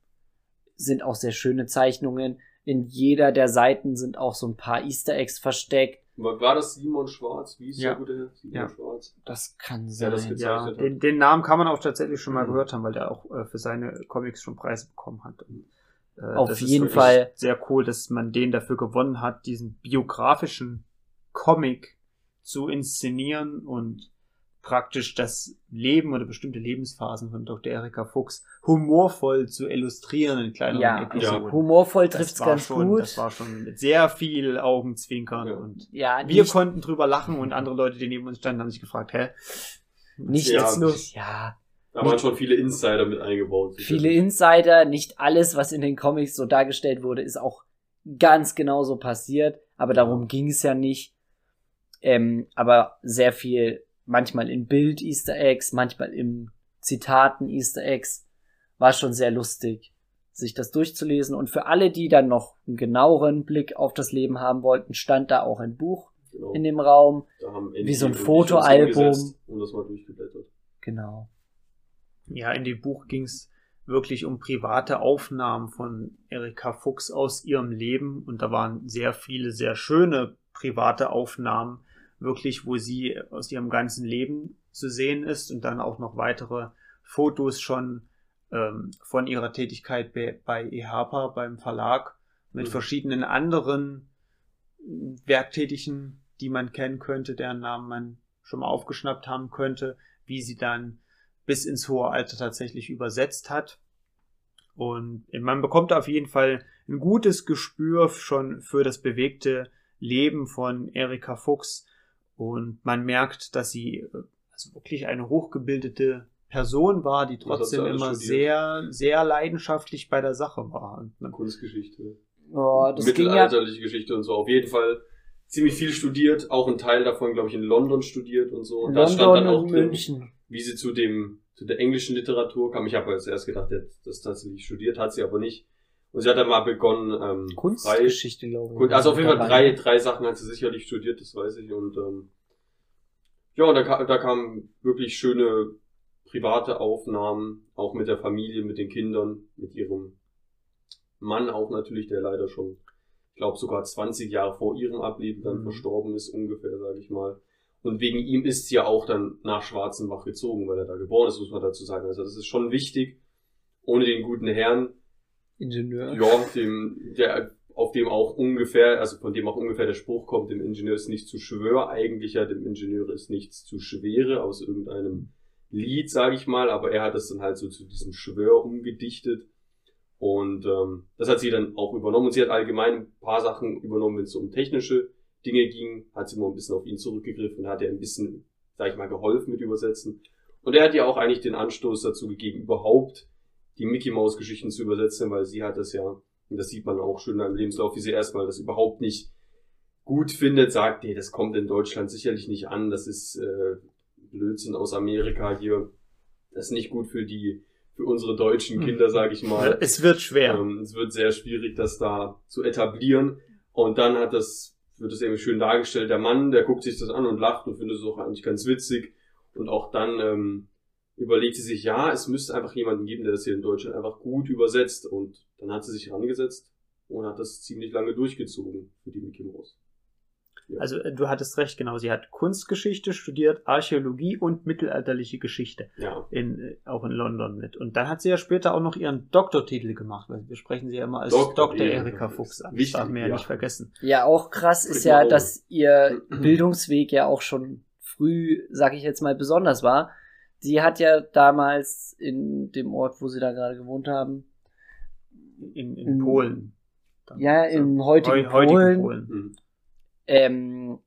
sind auch sehr schöne Zeichnungen. In jeder der Seiten sind auch so ein paar Easter Eggs versteckt. War, war das Simon Schwarz? Wie ist Ja. der gute Herr? Simon Ja. Schwarz? Das kann Ja, das sein. gibt's. Ja, gezeichnet hat. den, den Namen kann man auch tatsächlich schon mal Mhm. gehört haben, weil der auch äh, für seine Comics schon Preise bekommen hat. Und, äh, Auf das jeden Fall. Sehr cool, dass man den dafür gewonnen hat, diesen biografischen Comic zu inszenieren und praktisch das Leben oder bestimmte Lebensphasen von Dr. Erika Fuchs humorvoll zu illustrieren in kleineren Ja, Episoden. humorvoll Das trifft's ganz schon, gut. Das war schon mit sehr viel Augenzwinkern Ja. und ja, wir nicht, konnten drüber lachen und andere Leute, die neben uns standen, haben sich gefragt, hä? nicht Ja. jetzt los. Ja, Da waren schon viele Insider mit eingebaut. viele Insider, nicht alles, was in den Comics so dargestellt wurde, ist auch ganz genauso passiert. Aber darum ging es ja nicht. Ähm, aber sehr viel, manchmal in Bild Easter Eggs, manchmal im Zitaten Easter Eggs, war schon sehr lustig, sich das durchzulesen. Und für alle, die dann noch einen genaueren Blick auf das Leben haben wollten, stand da auch ein Buch Genau. in dem Raum. Da haben wie so ein Fotoalbum. Und das mal durchgeblättert. Genau. Ja, in dem Buch ging es wirklich um private Aufnahmen von Erika Fuchs aus ihrem Leben und da waren sehr viele sehr schöne private Aufnahmen, wirklich, wo sie aus ihrem ganzen Leben zu sehen ist und dann auch noch weitere Fotos schon ähm, von ihrer Tätigkeit bei, bei EHPA, beim Verlag, mit Mhm. verschiedenen anderen Werktätigen, die man kennen könnte, deren Namen man schon mal aufgeschnappt haben könnte, wie sie dann bis ins hohe Alter tatsächlich übersetzt hat. Und man bekommt auf jeden Fall ein gutes Gespür schon für das bewegte Leben von Erika Fuchs. Und man merkt, dass sie äh, also wirklich eine hochgebildete Person war, die trotzdem immer studiert? sehr, sehr leidenschaftlich bei der Sache war. Kunstgeschichte. Oh, das ging ja, Mittelalterliche Geschichte und so. Auf jeden Fall ziemlich viel studiert. Auch ein Teil davon, glaube ich, in London studiert und so. Und da stand London dann auch drin, München. wie sie zu dem, zu der englischen Literatur kam. Ich habe jetzt erst gedacht, hat das tatsächlich studiert, hat sie aber nicht. Und sie hat dann mal begonnen, ähm, Kunstgeschichte, glaube ich. Gut, also auf jeden Fall drei, drei Sachen hat sie sicherlich studiert, das weiß ich. Und ähm, ja, und da, da kamen wirklich schöne private Aufnahmen, auch mit der Familie, mit den Kindern, mit ihrem Mann auch natürlich, der leider schon, ich glaube sogar 20 Jahre vor ihrem Ableben dann mhm. verstorben ist, ungefähr, sage ich mal. Und wegen ihm ist sie ja auch dann nach Schwarzenbach gezogen, weil er da geboren ist, muss man dazu sagen. Also das ist schon wichtig. Ohne den guten Herrn. Ingenieur. Ja, dem, der, auf dem auch ungefähr, also von dem auch ungefähr der Spruch kommt, dem Ingenieur ist nichts zu schwör, eigentlich ja, dem Ingenieur ist nichts zu schwere, aus irgendeinem Lied, sage ich mal, aber er hat es dann halt so zu diesem Schwör umgedichtet. Und ähm, das hat sie dann auch übernommen. Und sie hat allgemein ein paar Sachen übernommen, wenn es um technische Dinge ging, hat sie mal ein bisschen auf ihn zurückgegriffen hat er ein bisschen, sag ich mal, geholfen mit Übersetzen. Und er hat ihr auch eigentlich den Anstoß dazu gegeben, überhaupt die Mickey Mouse Geschichten zu übersetzen, weil sie hat das ja, und das sieht man auch schön im Lebenslauf, wie sie erstmal das überhaupt nicht gut findet, sagt, nee, das kommt in Deutschland sicherlich nicht an, das ist äh, Blödsinn aus Amerika hier, das ist nicht gut für die für unsere deutschen hm. Kinder, sage ich mal. Es wird schwer. Ähm, es wird sehr schwierig, das da zu etablieren. Und dann hat das, wird das irgendwie schön dargestellt. Der Mann, der guckt sich das an und lacht und findet es auch eigentlich ganz witzig. Und auch dann ähm, überlegt sie sich, ja, es müsste einfach jemanden geben, der das hier in Deutschland einfach gut übersetzt. Und dann hat sie sich herangesetzt und hat das ziemlich lange durchgezogen für die Mickey Mouse. Also äh, du hattest recht, genau. Sie hat Kunstgeschichte studiert, Archäologie und mittelalterliche Geschichte. Ja. In, äh, auch in London mit. Und dann hat sie ja später auch noch ihren Doktortitel gemacht. Weil wir sprechen sie ja immer als Dr. Dr. Erika Fuchs an. Das darf man ja, ja nicht vergessen. Ja, auch krass ist ja, dass ihr Bildungsweg ja auch schon früh, sag ich jetzt mal, besonders war. Sie hat ja damals in dem Ort, wo sie da gerade gewohnt haben, in, in, in Polen. Ja, im heutigen, heutigen Polen. Polen. Mhm ähm,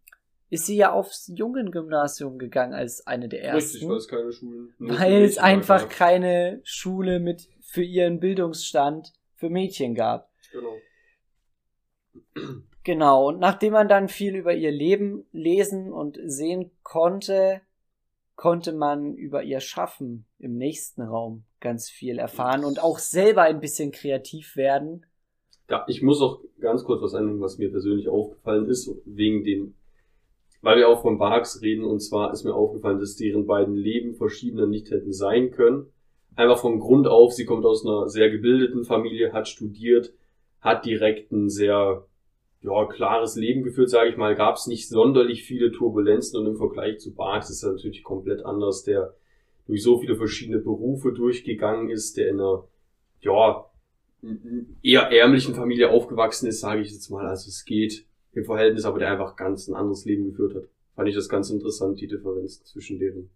ist sie ja aufs Jungen-Gymnasium gegangen als eine der ersten. Richtig, weil es keine Schulen. Weil es einfach gab. keine Schule mit für ihren Bildungsstand für Mädchen gab. Genau. Genau, und nachdem man dann viel über ihr Leben lesen und sehen konnte, konnte man über ihr Schaffen im nächsten Raum ganz viel erfahren und auch selber ein bisschen kreativ werden. Ja, ich muss auch ganz kurz was anhängen, was mir persönlich aufgefallen ist, wegen dem, weil wir auch von Barks reden, und zwar ist mir aufgefallen, dass deren beiden Leben verschiedener nicht hätten sein können. Einfach vom Grund auf, sie kommt aus einer sehr gebildeten Familie, hat studiert, hat direkt ein sehr ja, klares Leben geführt, sage ich mal, gab es nicht sonderlich viele Turbulenzen und im Vergleich zu Barks ist er natürlich komplett anders, der durch so viele verschiedene Berufe durchgegangen ist, der in einer ja, eher ärmlichen Familie aufgewachsen ist, sage ich jetzt mal. Also es geht im Verhältnis, aber der einfach ganz ein anderes Leben geführt hat. Fand ich das ganz interessant, die Differenz zwischen deren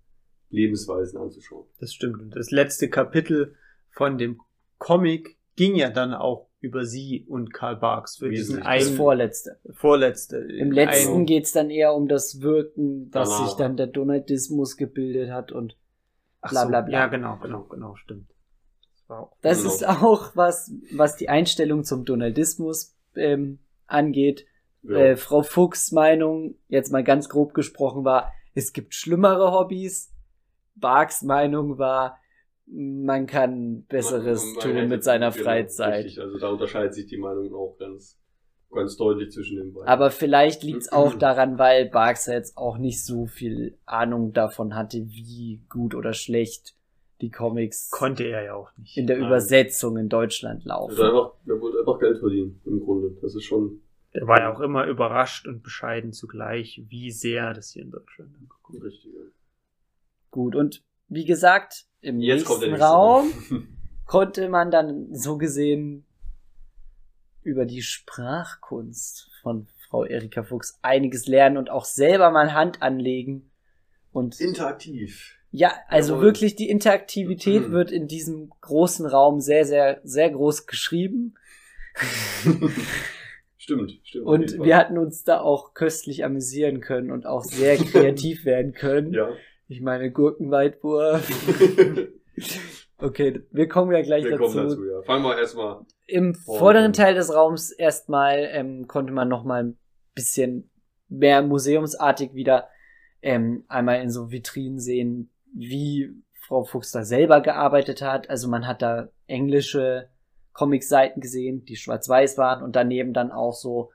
Lebensweisen anzuschauen. Das stimmt. Und das letzte Kapitel von dem Comic ging ja dann auch über sie und Karl Barks. Für diesen einen, das vorletzte. Vorletzte. Im letzten ein, geht's dann eher um das Wirken, dass danach. sich dann der Donaldismus gebildet hat und bla bla bla. So, ja, genau, genau, genau, stimmt. Das genau. ist auch was, was die Einstellung zum Donaldismus ähm, angeht. Ja. Äh, Frau Fuchs Meinung, jetzt mal ganz grob gesprochen, war, es gibt schlimmere Hobbys. Barks Meinung war, man kann Besseres man, man, tun mit seiner genau, Freizeit. Richtig, also da unterscheidet sich die Meinung auch ganz, ganz deutlich zwischen den beiden. Aber vielleicht liegt es auch daran, weil Barks jetzt auch nicht so viel Ahnung davon hatte, wie gut oder schlecht die Comics konnte er ja auch nicht in der Nein. Übersetzung in Deutschland laufen. Er, einfach, er wollte einfach Geld verdienen im Grunde. Das ist schon. Er war ja auch immer überrascht und bescheiden zugleich, wie sehr das hier in Deutschland angekommen ist. Richtig. Ja. Gut und wie gesagt im Jetzt nächsten Raum konnte man dann so gesehen über die Sprachkunst von Frau Erika Fuchs einiges lernen und auch selber mal Hand anlegen und interaktiv ja, also Jawohl. wirklich die Interaktivität mhm. wird in diesem großen Raum sehr, sehr, sehr groß geschrieben. stimmt, stimmt. Und wir hatten uns da auch köstlich amüsieren können und auch sehr kreativ werden können. Ja. Ich meine, Gurkenweitwurf. okay, wir kommen ja gleich wir dazu. Kommen dazu ja. Fangen wir erstmal. Im vorderen Teil des Raums erstmal ähm, konnte man noch mal ein bisschen mehr museumsartig wieder ähm, einmal in so Vitrinen sehen, wie Frau Fuchs da selber gearbeitet hat. Also man hat da englische Comic-Seiten gesehen, die schwarz-weiß waren und daneben dann auch so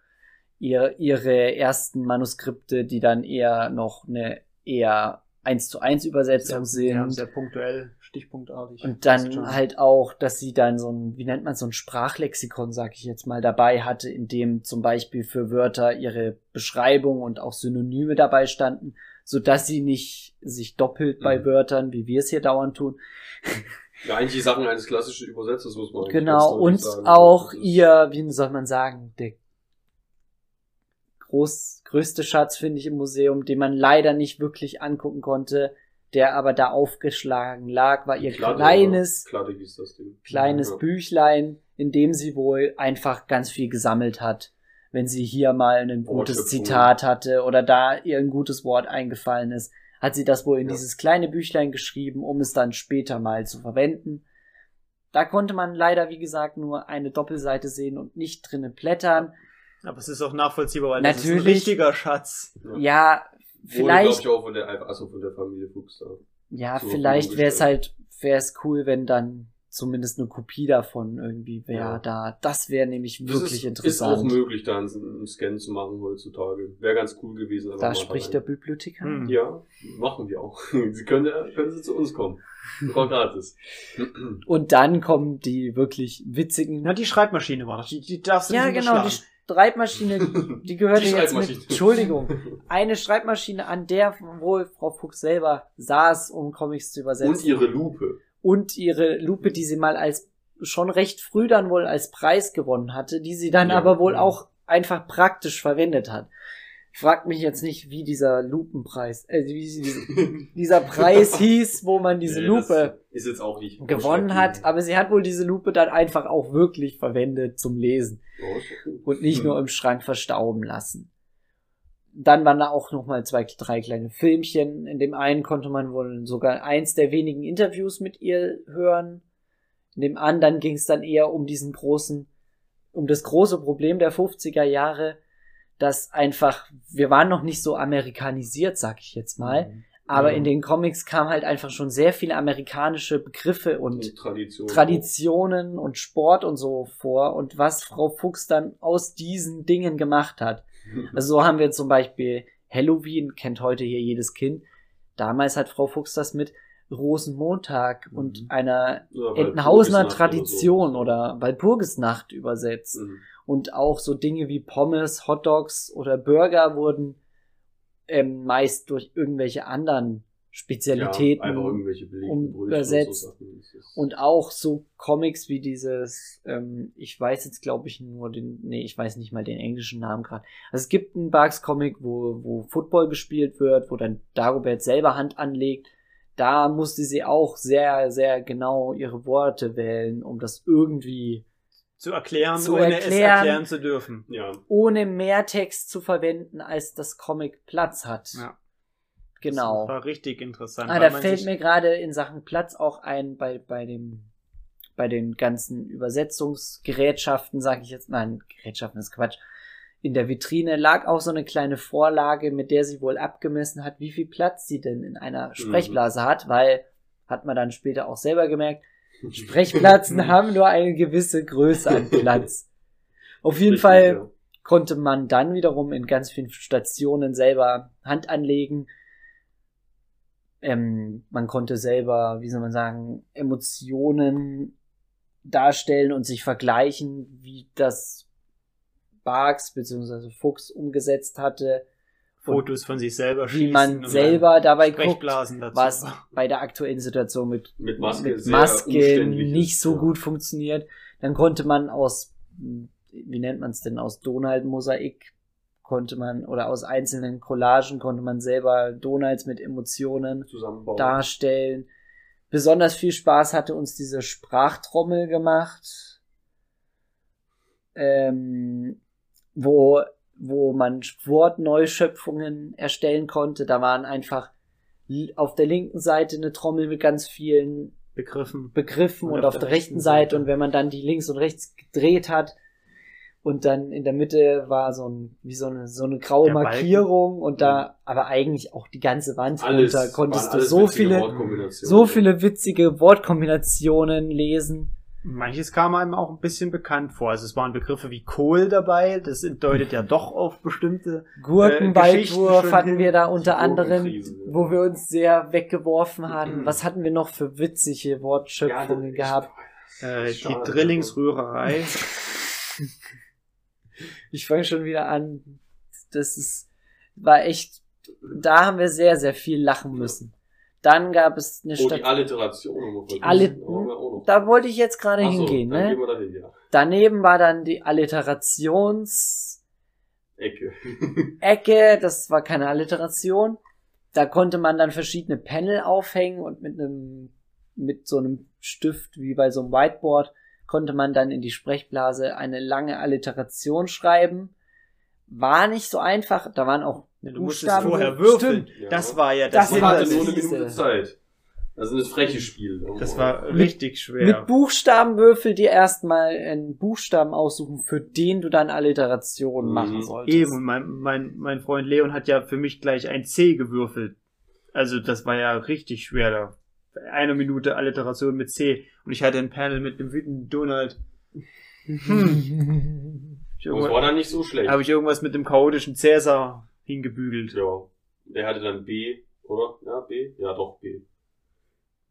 ihr, ihre ersten Manuskripte, die dann eher noch eine eher 1 zu 1 Übersetzung sind. Ja, sehr punktuell, stichpunktartig. Und dann halt auch, dass sie dann so ein, wie nennt man so ein Sprachlexikon, sag ich jetzt mal, dabei hatte, in dem zum Beispiel für Wörter ihre Beschreibung und auch Synonyme dabei standen, so dass sie nicht sich doppelt bei Mhm. Wörtern, wie wir es hier dauernd tun. Ja, eigentlich die Sachen eines klassischen Übersetzers muss man Genau, und auch ihr, wie soll man sagen, der groß, größte Schatz, finde ich, im Museum, den man leider nicht wirklich angucken konnte, der aber da aufgeschlagen lag, war ihr Klatte, kleines? Klatte kleines Ja. Büchlein, in dem sie wohl einfach ganz viel gesammelt hat. Wenn sie hier mal ein gutes Wortschöpfungen. Zitat hatte oder da ihr ein gutes Wort eingefallen ist, hat sie das wohl in Ja. dieses kleine Büchlein geschrieben, um es dann später mal zu verwenden. Da konnte man leider, wie gesagt, nur eine Doppelseite sehen und nicht drinnen blättern. Aber es ist auch nachvollziehbar, weil das ist ein Natürlich. richtiger Schatz. Ja, Wurde, vielleicht, glaube ich, auch von der, also von der Familie Fuchs da. ja, zur vielleicht wäre es halt, wäre es cool, wenn dann zumindest eine Kopie davon irgendwie wäre Ja. da. Das wäre nämlich Das wirklich ist, ist auch interessant. möglich, da einen, einen Scan zu machen heutzutage. Wäre ganz cool gewesen. Da spricht der rein. Bibliothekar. Hm. Ja, machen wir auch. Sie können, können Sie zu uns kommen. War gratis. Und dann kommen die wirklich witzigen. Na, die Schreibmaschine war das. Die, die darfst du ja, nicht genau, die. Schreibmaschine, die gehörte Die jetzt mit. Entschuldigung, eine Schreibmaschine, an der wohl Frau Fuchs selber saß, um Comics zu übersetzen. Und ihre Lupe. und ihre Lupe, die sie mal als schon recht früh dann wohl als Preis gewonnen hatte, die sie dann Ja. aber wohl auch einfach praktisch verwendet hat. Fragt mich jetzt nicht, wie dieser Lupenpreis, äh, wie sie- dieser Preis hieß, wo man diese Nee, Lupe Ist jetzt auch nicht. gewonnen hat, aber sie hat wohl diese Lupe dann einfach auch wirklich verwendet zum Lesen und nicht Hm. nur im Schrank verstauben lassen. Dann waren da auch noch mal zwei, drei kleine Filmchen. In dem einen konnte man wohl sogar eins der wenigen Interviews mit ihr hören. In dem anderen ging es dann eher um diesen großen, um das große Problem der 50er Jahre, dass einfach, wir waren noch nicht so amerikanisiert, sag ich jetzt mal, aber Ja. in den Comics kam halt einfach schon sehr viele amerikanische Begriffe und Und Tradition. Traditionen und Sport und so vor und was Frau Fuchs dann aus diesen Dingen gemacht hat. Also so haben wir zum Beispiel Halloween, kennt heute hier jedes Kind. Damals hat Frau Fuchs das mit Rosenmontag und Mhm. einer Oder Entenhausener Tradition so. oder Walpurgisnacht übersetzt. Mhm. Und auch so Dinge wie Pommes, Hotdogs oder Burger wurden ähm, meist durch irgendwelche anderen Spezialitäten Ja, irgendwelche übersetzt. Und, so und auch so Comics wie dieses, ähm, ich weiß jetzt glaube ich nur den, nee, ich weiß nicht mal den englischen Namen gerade. Also es gibt einen Bugs Comic, wo, wo Football gespielt wird, wo dann Dagobert selber Hand anlegt. Da musste sie auch sehr, sehr genau ihre Worte wählen, um das irgendwie Zu erklären, Zu ohne es erklären. erklären zu dürfen. ja. ohne mehr Text zu verwenden, als das Comic Platz hat. Ja. Genau. Das war richtig interessant. Ah, weil da man fällt mir gerade in Sachen Platz auch ein bei, bei dem bei den ganzen Übersetzungsgerätschaften, sage ich jetzt, nein, Gerätschaften ist Quatsch. In der Vitrine lag auch so eine kleine Vorlage, mit der sie wohl abgemessen hat, wie viel Platz sie denn in einer Sprechblase hat, weil, hat man dann später auch selber gemerkt, Sprechblasen haben nur eine gewisse Größe an Platz. Auf jeden Richtig, Fall ja. konnte man dann wiederum in ganz vielen Stationen selber Hand anlegen. Ähm, man konnte selber, wie soll man sagen, Emotionen darstellen und sich vergleichen, wie das Barks bzw. Fuchs umgesetzt hatte. Fotos von sich selber wie schießen man und selber dabei guckt, was bei der aktuellen Situation mit Mit Maske, mit umständlich nicht so ja. gut funktioniert. Dann konnte man aus, wie nennt man es denn, aus Donald-Mosaik konnte man, oder aus einzelnen Collagen konnte man selber Donalds mit Emotionen zusammenbauen. darstellen. Besonders viel Spaß hatte uns diese Sprachtrommel gemacht, ähm, wo, wo man Wortneuschöpfungen erstellen konnte. Da waren einfach auf der linken Seite eine Trommel mit ganz vielen Begriffen. Begriffen und, auf der rechten Seite und wenn man dann die links und rechts gedreht hat und dann in der Mitte war so ein wie so eine so eine graue Der Balken. Markierung und da aber eigentlich auch die ganze Wand alles, runter konntest du so viele so viele witzige Wortkombinationen lesen Manches kam einem auch ein bisschen bekannt vor. Also es waren Begriffe wie Kohl dabei, das deutet ja doch auf bestimmte Gurkenbeitwurf äh, hatten wir da unter anderem, wo wir uns sehr weggeworfen haben. Was hatten wir noch für witzige Wortschöpfungen ja, gehabt? Äh, die Drillingsrührerei. ich fange schon wieder an. Das ist, war echt, da haben wir sehr, sehr viel lachen müssen. Dann gab es eine oh, Stadt. Die Alliteration. Alle, da wollte ich jetzt gerade so, hingehen. ne? Dahin, ja. Daneben war dann die Alliterations Ecke. Ecke, das war keine Alliteration. Da konnte man dann verschiedene Panel aufhängen und mit einem mit so einem Stift wie bei so einem Whiteboard konnte man dann in die Sprechblase eine lange Alliteration schreiben. War nicht so einfach, da waren auch ja, du Buchstaben. musstest vorher würfeln. Ja. Das war ja das. Das hatte nur eine Minute Zeit. Das ist ein freches Spiel. Das war richtig schwer. Mit Buchstaben würfel dir erstmal einen Buchstaben aussuchen, für den du dann Alliterationen mhm. machen solltest. Eben, mein, mein, mein Freund Leon hat ja für mich gleich ein C gewürfelt. Also das war ja richtig schwer da. Eine Minute Alliteration mit C. Und ich hatte ein Panel mit dem wütenden Donald. Hm. Das war dann nicht so schlecht. Habe ich irgendwas mit dem chaotischen Cäsar hingebügelt. Ja. Der hatte dann B, oder? Ja, B? Ja, doch, B.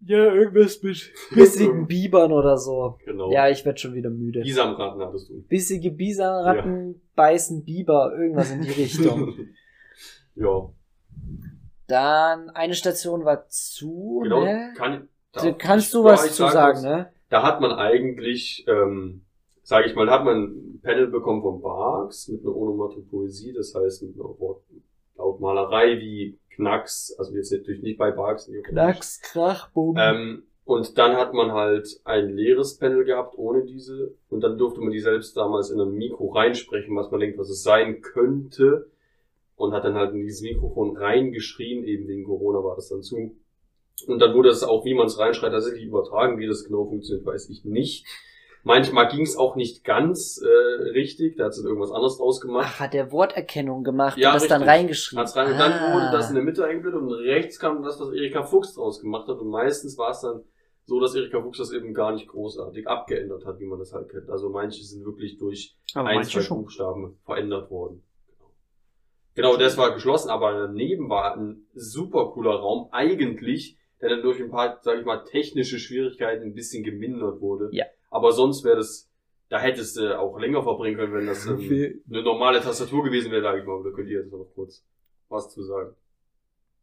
Ja, irgendwas mit bissigen Bibern oder so. Genau. Ja, ich werd schon wieder müde. Bisamratten hattest du. Bissige Bisamratten ja. beißen Biber, irgendwas in die Richtung. ja. Dann eine Station war zu, genau, ne? Kann, da, kannst du was zu sagen, ne? Da hat man eigentlich, ähm, sage ich mal, da hat man ein Panel bekommen von Barks mit einer Onomatopoesie, das heißt mit einer Wortlautmalerei wie Knacks, also jetzt natürlich nicht bei Barks. Knacks, Krach, Bumm. Ähm, und dann hat man halt ein leeres Panel gehabt ohne diese und dann durfte man die selbst damals in ein Mikro reinsprechen, was man denkt, was es sein könnte und hat dann halt in dieses Mikrofon reingeschrien, eben wegen Corona war das dann zu. Und dann wurde es auch, wie man es reinschreit, tatsächlich übertragen. Wie das genau funktioniert, weiß ich nicht. Manchmal ging es auch nicht ganz äh, richtig, da hat sie irgendwas anderes draus gemacht. Ach, hat der Worterkennung gemacht ja, und das richtig. dann reingeschrieben. Hat's rein, ah. Dann wurde das in der Mitte eingeblendet und rechts kam das, was Erika Fuchs draus gemacht hat. Und meistens war es dann so, dass Erika Fuchs das eben gar nicht großartig abgeändert hat, wie man das halt kennt. Also manche sind wirklich durch aber ein, zwei Buchstaben verändert worden. Genau, das war geschlossen, aber daneben war ein super cooler Raum, eigentlich, der dann durch ein paar, sag ich mal, technische Schwierigkeiten ein bisschen gemindert wurde. Ja. Aber sonst wäre das, da hättest du auch länger verbringen können, wenn das ähm, eine normale Tastatur gewesen wäre, sag ich mal. Da könnt ihr jetzt noch kurz was zu sagen.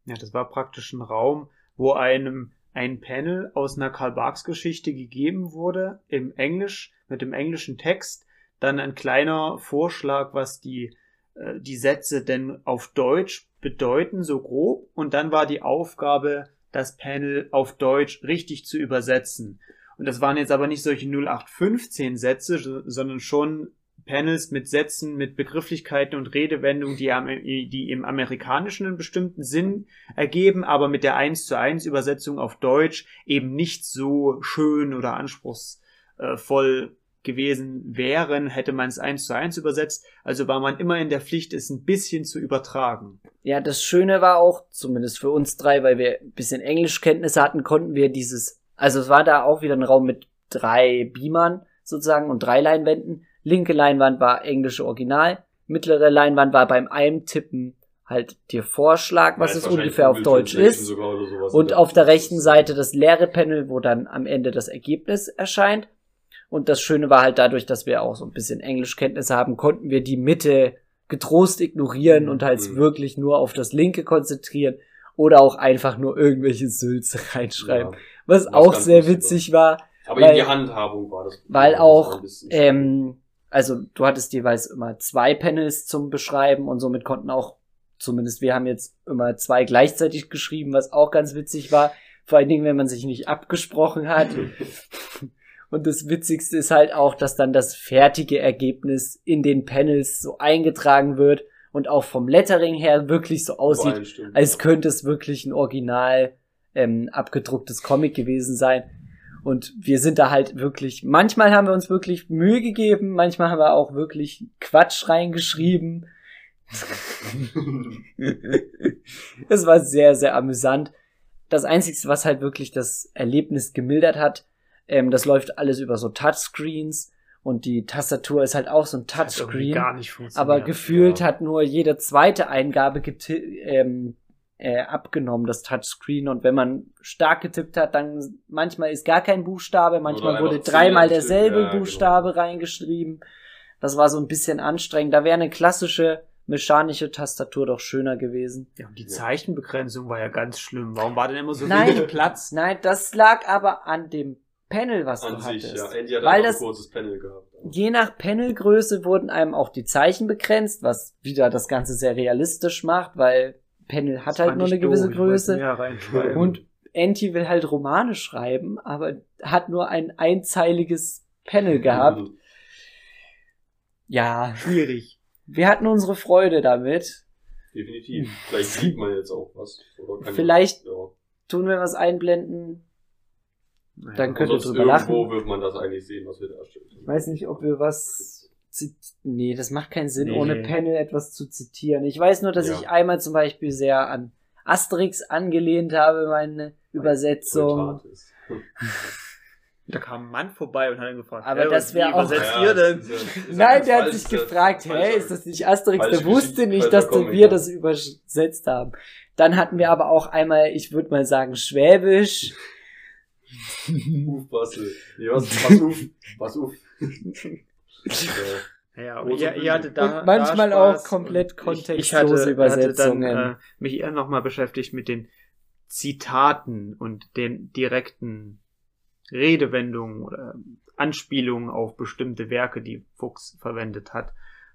Ja, das war praktisch ein Raum, wo einem ein Panel aus einer Karl Barks Geschichte gegeben wurde, im Englisch, mit dem englischen Text, dann ein kleiner Vorschlag, was die, äh, die Sätze denn auf Deutsch bedeuten, so grob, und dann war die Aufgabe, das Panel auf Deutsch richtig zu übersetzen. Und das waren jetzt aber nicht solche 0815 Sätze, sondern schon Panels mit Sätzen, mit Begrifflichkeiten und Redewendungen, die, die im Amerikanischen einen bestimmten Sinn ergeben, aber mit der 1 zu 1 Übersetzung auf Deutsch eben nicht so schön oder anspruchsvoll gewesen wären, hätte man es 1 zu 1 übersetzt. Also war man immer in der Pflicht, es ein bisschen zu übertragen. Ja, das Schöne war auch, zumindest für uns drei, weil wir ein bisschen Englischkenntnisse hatten, konnten wir dieses also es war da auch wieder ein Raum mit drei Beamern sozusagen und drei Leinwänden. Linke Leinwand war englische Original, mittlere Leinwand war beim Eintippen halt dir Vorschlag, was ja, es ungefähr auf Deutsch ist. Und auf der rechten Seite das leere Panel, wo dann am Ende das Ergebnis erscheint. Und das Schöne war halt dadurch, dass wir auch so ein bisschen Englischkenntnisse haben, konnten wir die Mitte getrost ignorieren mhm. und halt mhm. wirklich nur auf das linke konzentrieren oder auch einfach nur irgendwelche Sülze reinschreiben. Ja was auch sehr witzig war. Aber weil, in die Handhabung war das. Weil auch, ähm, also du hattest jeweils immer zwei Panels zum Beschreiben und somit konnten auch, zumindest wir haben jetzt immer zwei gleichzeitig geschrieben, was auch ganz witzig war. Vor allen Dingen, wenn man sich nicht abgesprochen hat. und das Witzigste ist halt auch, dass dann das fertige Ergebnis in den Panels so eingetragen wird und auch vom Lettering her wirklich so aussieht, als könnte es wirklich ein Original ähm, abgedrucktes Comic gewesen sein. Und wir sind da halt wirklich, manchmal haben wir uns wirklich Mühe gegeben, manchmal haben wir auch wirklich Quatsch reingeschrieben. es war sehr, sehr amüsant. Das Einzige, was halt wirklich das Erlebnis gemildert hat, Ähm, das läuft alles über so Touchscreens und die Tastatur ist halt auch so ein Touchscreen. gar nicht funktioniert. Aber gefühlt ja. hat nur jede zweite Eingabe ähm, äh, abgenommen, das Touchscreen. Und wenn man stark getippt hat, dann manchmal ist gar kein Buchstabe, manchmal wurde dreimal derselbe ja, genau. Buchstabe reingeschrieben. Das war so ein bisschen anstrengend. Da wäre eine klassische mechanische Tastatur doch schöner gewesen. Ja, und die Zeichenbegrenzung war ja ganz schlimm. Warum war denn immer so Nein. wenig Platz? Nein, das lag aber an dem Panel, was An du sich, hattest. ja. Andy hat Weil das- ein kurzes Panel gehabt. Je nach Panelgröße wurden einem auch die Zeichen begrenzt, was wieder das Ganze sehr realistisch macht, weil Panel hat Das halt nur eine gewisse doof. Ich wollte Größe. Und Anti will halt Romane schreiben, aber hat nur ein einzeiliges Panel gehabt. Mhm. Ja, schwierig. wir hatten unsere Freude damit. Definitiv. Vielleicht sieht man jetzt auch was. Oder kann Vielleicht Ja. tun wir was einblenden. Naja. Dann könnt ihr drüber irgendwo lachen. wird man das eigentlich sehen, was wir darstellen. Ich weiß nicht, ob wir was. Nee, das macht keinen Sinn, Nee. ohne Panel etwas zu zitieren. Ich weiß nur, dass Ja. ich einmal zum Beispiel sehr an Asterix angelehnt habe, meine Übersetzung. Da kam ein Mann vorbei und hat ihn gefragt, Aber "Hey, das was- wär wie auch- übersetzt Ja, ihr denn? ist ja- ist ja Nein, der hat sich gefragt, hä, ist das nicht Asterix? Der wusste nicht, dass Comic, wir ja. das übersetzt haben. Dann hatten wir aber auch einmal, ich würde mal sagen, Schwäbisch. Uff, Basel. Nee, was, was uff, was uff. ja. Große ihr, ihr hattet da, Und manchmal da auch komplett und ich- kontextlose ich hatte, hatte Übersetzungen. dann äh, mich eher nochmal beschäftigt mit den Zitaten und den direkten Redewendungen oder Anspielungen auf bestimmte Werke, die Fuchs verwendet hat,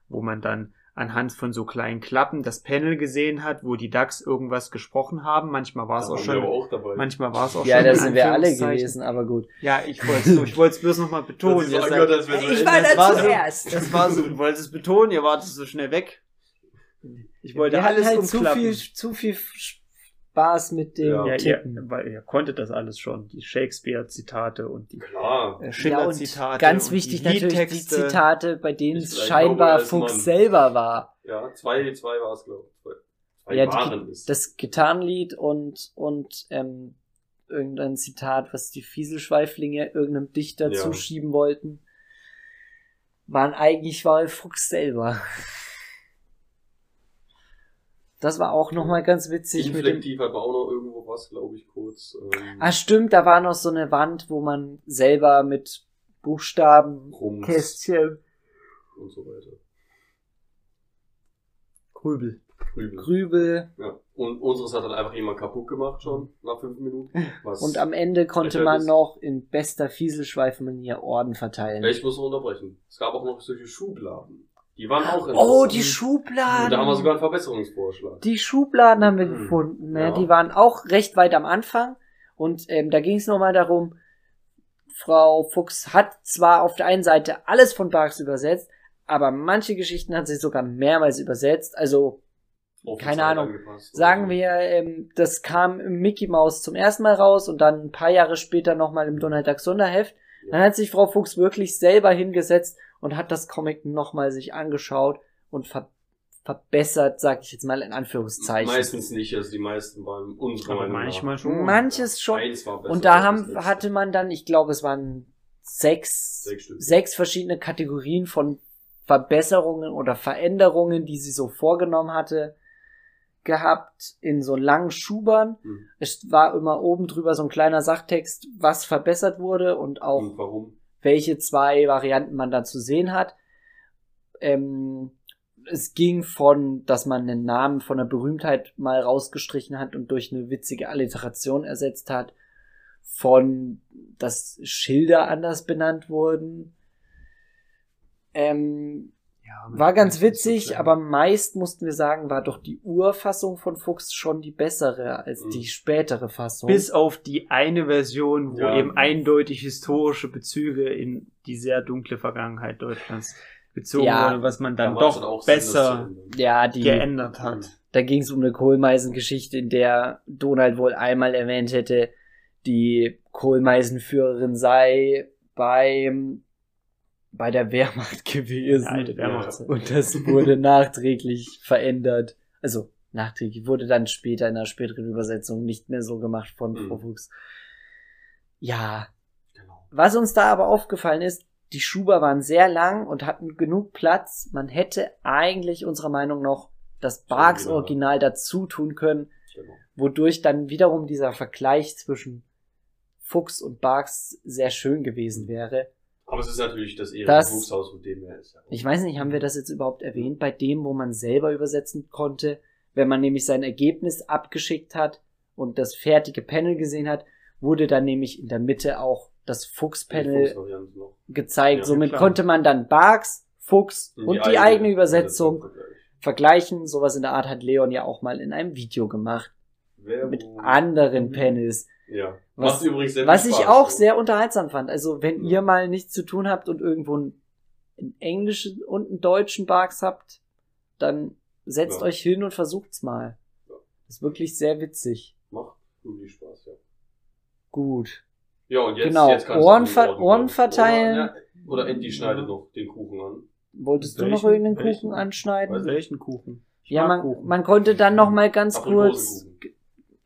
wo man dann anhand von so kleinen Klappen das Panel gesehen hat, wo die Ducks irgendwas gesprochen haben. Manchmal war es auch schon, auch dabei. manchmal war es auch ja, schon. das in sind wir alle gewesen, aber gut. Ja, ich wollte es ich wollte es bloß nochmal betonen. Das ist so angehört, Ich war das da war so- zuerst. Das war so, du wolltest es betonen, ihr wartet so schnell weg. Ich wollte wir alles halt zu umklappen. viel, zu viel Spaß mit dem Ja. ja, ihr, Tippen. weil ihr konntet das alles schon. Die Shakespeare-Zitate und die Klar. äh, Ja, Schiller-Zitate. ganz und wichtig die natürlich die. Zitate, bei denen es scheinbar Fuchs Mann. selber war. Ja, zwei, zwei war es, glaube ich. Zwei, Ja, die-. Das Gitarrenlied und, und ähm, irgendein Zitat, was die Fieselschweiflinge irgendeinem Dichter Ja. zuschieben wollten, waren eigentlich war Fuchs selber. Das war auch nochmal ganz witzig mit dem. Inflektiv hat man auch noch irgendwo was, glaube ich, kurz. Ähm, Ah, stimmt, da war noch so eine Wand, wo man selber mit Buchstaben, Rums Kästchen, und so weiter. Grübel. Krübel. Grübel Ja. Und unseres hat dann einfach jemand kaputt gemacht schon nach fünf Minuten. Was und am Ende konnte man das- noch in bester Fieselschweifmanier Orden verteilen. Ja, ich muss noch unterbrechen. Es gab auch noch solche Schubladen. Die waren auch Oh, interessant. die Und Schubladen! da haben wir sogar einen Verbesserungsvorschlag. Die Schubladen haben wir Hm. gefunden. Ne? Ja. Die waren auch recht weit am Anfang. Und ähm, da ging es nochmal darum, Frau Fuchs hat zwar auf der einen Seite alles von Barks übersetzt, aber manche Geschichten hat sie sogar mehrmals übersetzt. Also Keine Ahnung. sagen Also, wir, ähm, das kam im Mickey Mouse zum ersten Mal raus und dann ein paar Jahre später nochmal im Donald Duck Sonderheft. Ja. Dann hat sich Frau Fuchs wirklich selber hingesetzt und hat das Comic nochmal sich angeschaut und ver verbessert, sag ich jetzt mal in Anführungszeichen. Meistens nicht, also die meisten waren unserer Aber Meinung manchmal schon. Manches schon. Eins war besser Und da haben, hatte man dann, ich glaube, es waren sechs, Sechs sechs verschiedene Kategorien von Verbesserungen oder Veränderungen, die sie so vorgenommen hatte, gehabt in so langen Schubern. Hm. Es war immer oben drüber so ein kleiner Sachtext, was verbessert wurde und auch Und warum? Welche zwei Varianten man da zu sehen hat. Ähm, es ging von, dass man einen Namen von einer Berühmtheit mal rausgestrichen hat und durch eine witzige Alliteration ersetzt hat, von, dass Schilder anders benannt wurden. Ähm, Ja, war ganz witzig, so aber meist mussten wir sagen, war doch die Urfassung von Fuchs schon die bessere als Mhm. die spätere Fassung. Bis auf die eine Version, wo Ja. eben eindeutig historische Bezüge in die sehr dunkle Vergangenheit Deutschlands gezogen Ja. wurden, was man dann doch auch besser ja, die, geändert hat. Da ging es um eine Kohlmeisengeschichte, in der Donald wohl einmal erwähnt hätte, die Kohlmeisenführerin sei beim bei der Wehrmacht gewesen. Ja, alte Wehrmacht. Und das wurde nachträglich verändert. Also nachträglich wurde dann später in einer späteren Übersetzung nicht mehr so gemacht von Mhm. Frau Fuchs. Ja, Genau. Was uns da aber aufgefallen ist, die Schuber waren sehr lang und hatten genug Platz. Man hätte eigentlich unserer Meinung nach das Barks Original. Original dazu tun können, Genau. wodurch dann wiederum dieser Vergleich zwischen Fuchs und Barks sehr schön gewesen wäre. Aber es ist natürlich das Erika Das- Fuchs Haus, mit dem er ist. Ja. Ich weiß nicht, haben wir das jetzt überhaupt erwähnt, bei dem, wo man selber übersetzen konnte, wenn man nämlich sein Ergebnis abgeschickt hat und das fertige Panel gesehen hat, wurde dann nämlich in der Mitte auch das Fuchs-Panel noch. gezeigt. Ja, Somit klar. konnte man dann Barks, Fuchs und die eigene Übersetzung Übersetzung. vergleichen. Sowas in der Art hat Leon ja auch mal in einem Video gemacht. Werbung. Mit anderen Mhm. Panels. Ja. Was- Macht übrigens sehr Was viel ich Spaß, auch so. sehr unterhaltsam fand. Also, wenn Ja. ihr mal nichts zu tun habt und irgendwo einen, einen englischen und einen deutschen Barks habt, dann setzt Ja. euch hin und versucht's mal. Ja. ist wirklich sehr witzig. Macht wirklich Spaß, ja. Gut. Ja, und jetzt, Genau, jetzt kannst Ohren du Ohren glauben. verteilen. Oder, ja, Andy schneidet noch den Kuchen an. Wolltest du noch Welchen- irgendeinen welchen? Kuchen anschneiden? Weiß Welchen Kuchen? Ich ja, man, Kuchen. man konnte dann noch mal ganz kurz Aprikosenkuchen.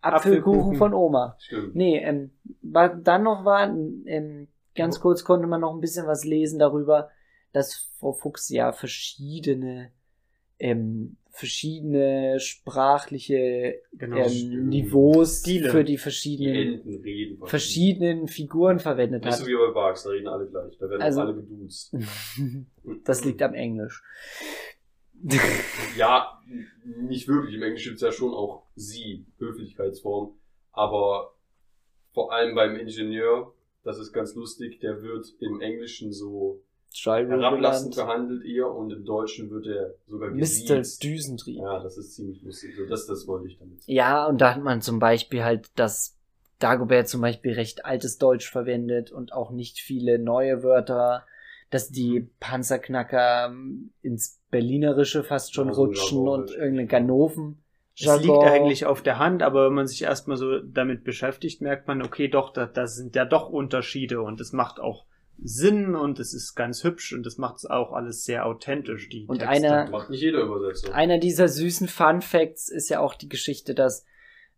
Apfelkuchen Apfelkuchen. von Oma. Stimmt. Nee, ähm, was dann noch war, ähm, ganz kurz konnte man noch ein bisschen was lesen darüber, dass Frau Fuchs ja verschiedene, ähm, verschiedene sprachliche Genau. ähm. Niveaus Stile. für die Die verschiedenen, reden. verschiedenen Figuren verwendet Nicht hat. so wie bei Barks, da reden alle gleich. Da werden Also- alle geduzt. das liegt am Englisch. Ja, nicht wirklich. Im Englischen gibt es ja schon auch sie, Höflichkeitsform. Aber vor allem beim Ingenieur, das ist ganz lustig, der wird im Englischen so herablassend Schallwürfeland. behandelt eher und im Deutschen wird er sogar Mr. Düsentrieb. Ja, das ist ziemlich lustig. So, das, das wollte ich damit. sagen. Ja, und da hat man zum Beispiel halt das Dagobert zum Beispiel recht altes Deutsch verwendet und auch nicht viele neue Wörter, dass die Panzerknacker ähm, ins Berlinerische fast schon Ja, rutschen und irgendeine Ganoven. Es liegt eigentlich auf der Hand, aber wenn man sich erstmal so damit beschäftigt, merkt man, okay, doch, da, da sind ja doch Unterschiede und es macht auch Sinn und es ist ganz hübsch und es macht es auch alles sehr authentisch, die Und Texte. einer- Macht nicht jeder Übersetzer. Einer dieser süßen Fun Facts ist ja auch die Geschichte, dass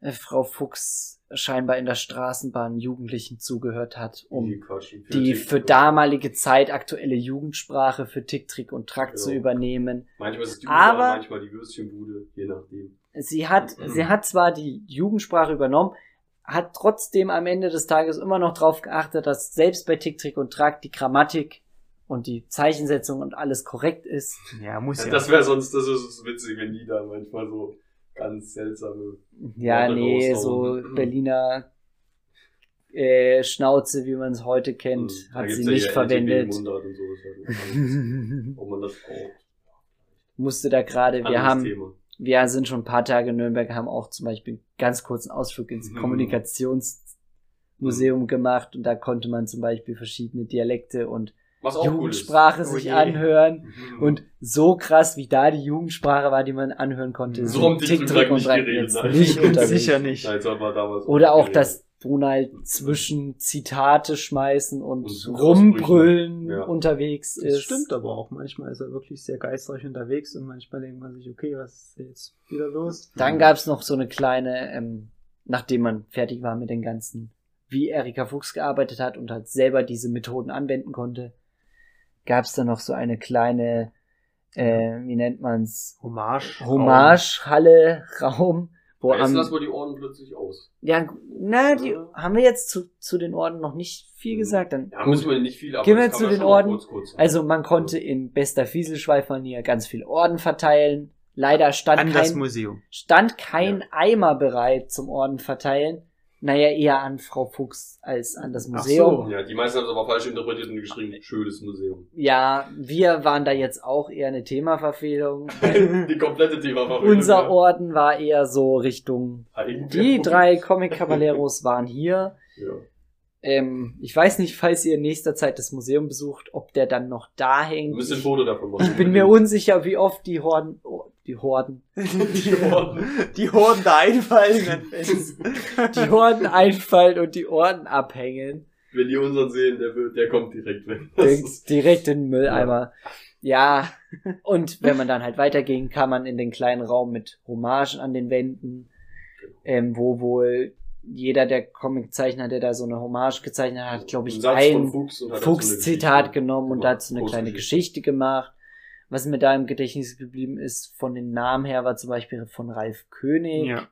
äh, Frau Fuchs scheinbar in der Straßenbahn Jugendlichen zugehört hat, um Die quatschen. die für damalige Zeit aktuelle Jugendsprache für Tick, Trick und Track Ja. zu übernehmen. Manchmal ist es die Aber- Aber manchmal die Würstchenbude, je nachdem. Sie hat, sie hat zwar die Jugendsprache übernommen, hat trotzdem am Ende des Tages immer noch darauf geachtet, dass selbst bei Tick, Trick und Track die Grammatik und die Zeichensetzung und alles korrekt ist. Ja, muss ja. Das wäre sonst, das ist witzig, wenn die da manchmal so ganz seltsame. Ja, Worte nee, so raushauen. Berliner äh, Schnauze, wie man es heute kennt, Hm, da hat sie ja nicht hier verwendet. So, ob man das braucht. Musste da gerade, wir haben, Thema. Wir sind schon ein paar Tage in Nürnberg, haben auch zum Beispiel einen ganz kurzen Ausflug ins Mhm. Kommunikationsmuseum gemacht und da konnte man zum Beispiel verschiedene Dialekte und Was auch cool. Jugendsprache Oh sich je. anhören. Mhm. Und so krass, wie da die Jugendsprache war, die man anhören konnte, So sind haben Glück und nicht geredet, jetzt nein. nicht. Sicher nicht. Nein, so war damals Oder auch geredet. das Donald zwischen Zitate schmeißen und, Und rumbrüllen Ja. unterwegs Das ist. stimmt aber auch. Manchmal ist er wirklich sehr geistreich unterwegs und manchmal denkt man sich, okay, was ist jetzt wieder los? Dann gab's noch so eine kleine, ähm, nachdem man fertig war mit den ganzen, wie Erika Fuchs gearbeitet hat und halt selber diese Methoden anwenden konnte, gab's da noch so eine kleine, äh, wie nennt man's, Hommage. Hommage-Halle, Raum, wo Jetzt am, lassen wir die Ohren plötzlich aus. ja, na, die haben wir jetzt zu, zu den Orden noch nicht viel gesagt, dann, Ja, müssen wir nicht viel, aber Gehen wir zu den Orden. Kurz, kurz. Also man konnte in bester Fieselschweif-Manier ganz viel Orden verteilen. Leider stand An das kein, Museum. stand kein Eimer bereit zum Orden verteilen. Naja, eher an Frau Fuchs als an das Ach Museum. so. Ja, die meisten haben es aber falsch interpretiert und geschrieben, schönes Museum. Ja, wir waren da jetzt auch eher eine Themaverfehlung. die komplette Thema Unser Orden war eher so Richtung, die drei Comic Caballeros waren hier. Ja. Ähm, ich weiß nicht, falls ihr in nächster Zeit das Museum besucht, ob der dann noch da hängt. ein Ich, Foto davon machen. ich bin mir unsicher, wie oft die Horden, die Horden, die, Horden, die Horden da einfallen. die Horden einfallen und die Orden abhängen. Wenn die unseren sehen, der, wird, der kommt direkt weg. Direkt, direkt in den Mülleimer. Ja, und wenn man dann halt weiterging, kam man in den kleinen Raum mit Hommagen an den Wänden, ähm, wo wohl jeder der Comiczeichner, der da so eine Hommage gezeichnet hat, glaube ich, Ein Fuchs Fuchs-Zitat Geschichte genommen und dazu eine kleine. Geschichte gemacht. Was mir da im Gedächtnis geblieben ist, von den Namen her, war zum Beispiel von Ralf König. Ja.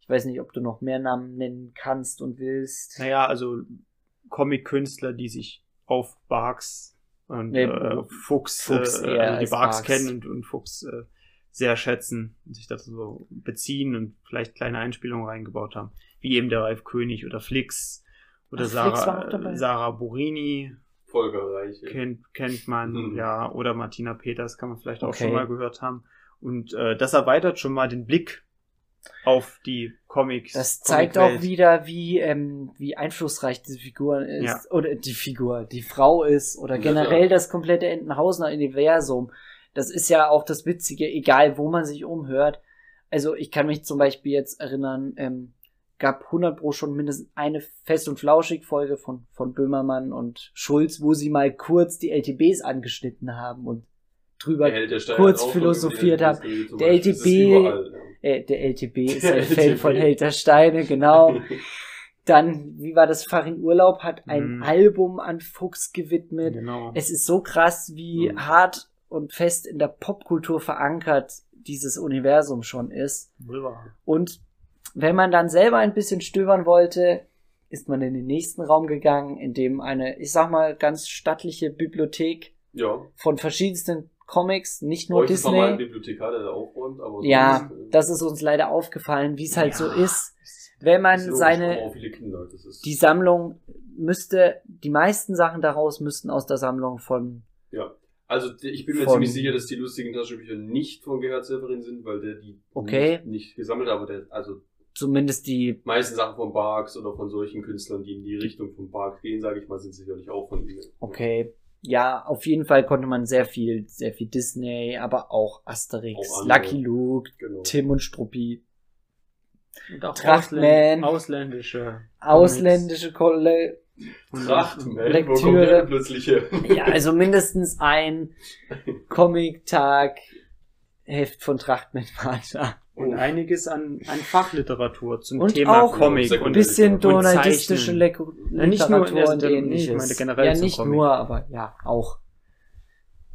Ich weiß nicht, ob du noch mehr Namen nennen kannst und willst. Naja, also Comic-Künstler, die sich auf Barks und Nee, äh, Fuchs, Fuchs äh, also die Barks Barks. kennen und, und Fuchs äh, sehr schätzen und sich dazu so beziehen und vielleicht kleine Einspielungen reingebaut haben. Wie eben der Ralf König oder Flix oder Ach, Sarah, äh, Sarah Burini Volker Reich. kennt, kennt man, Mhm. ja, oder Martina Peters kann man vielleicht auch Okay. schon mal gehört haben. Und äh, das erweitert schon mal den Blick auf die Comics. Das zeigt auch Comicwelt. wieder, wie, ähm, wie einflussreich diese Figur ist. Ja. Oder die Figur, die Frau ist. Oder Ja, generell klar. das komplette Entenhausener Universum. Das ist ja auch das Witzige, egal wo man sich umhört. Also ich kann mich zum Beispiel jetzt erinnern, ähm, gab 100 Pro schon mindestens eine Fest- und Flauschig-Folge von, von Böhmermann und Schulz, wo sie mal kurz die LTBs angeschnitten haben und drüber kurz philosophiert haben. Der LTB überall, ja. äh, der LTB ist Der ein Fan von LTB. Held der Steine, genau. Dann, wie war das? Farin Urlaub hat ein Mhm. Album an Fuchs gewidmet. Genau. Es ist so krass, wie Mhm. hart und fest in der Popkultur verankert dieses Universum schon ist. Wunderbar. Und wenn man dann selber ein bisschen stöbern wollte, ist man in den nächsten Raum gegangen, in dem eine, ich sag mal, ganz stattliche Bibliothek Ja. von verschiedensten Comics, nicht nur Heute ist mal Disney. Bibliothekar, der da aufräumt, aber Ja, sonst, äh, das ist uns leider aufgefallen, wie es halt so Ja. ist. Wenn man ist seine, Kinder, das ist, die Sammlung müsste, die meisten Sachen daraus müssten aus der Sammlung von, ja. Also ich bin mir Von- ziemlich sicher, dass die lustigen Taschenbücher nicht von Gerhard Severin sind, weil der die Okay. nicht, nicht gesammelt hat, aber der, also zumindest die, meisten Sachen von Barks oder von solchen Künstlern, die in die Richtung von Barks gehen, sage ich mal, sind sicherlich auch von ihm. okay, ja, auf jeden Fall konnte man sehr viel, sehr viel Disney, aber auch Asterix, Auch. Lucky Luke, Genau. Tim und Struppi, Und auch Trachtman. ausländ ausländische. ausländische Kolle, Trachtmann, wo Lektüre. plötzlich her? ja, also mindestens ein Comic-Tag, Heft von Trachtmann war da. Und einiges an, an Fachliteratur zum Und Thema auch Comic. Sekundär- Ein bisschen Und donaldistische. Lek Ja, nicht nur- Literatur ja, und ich ähnliches. meine generell ja, nicht Comic. nur, aber ja, auch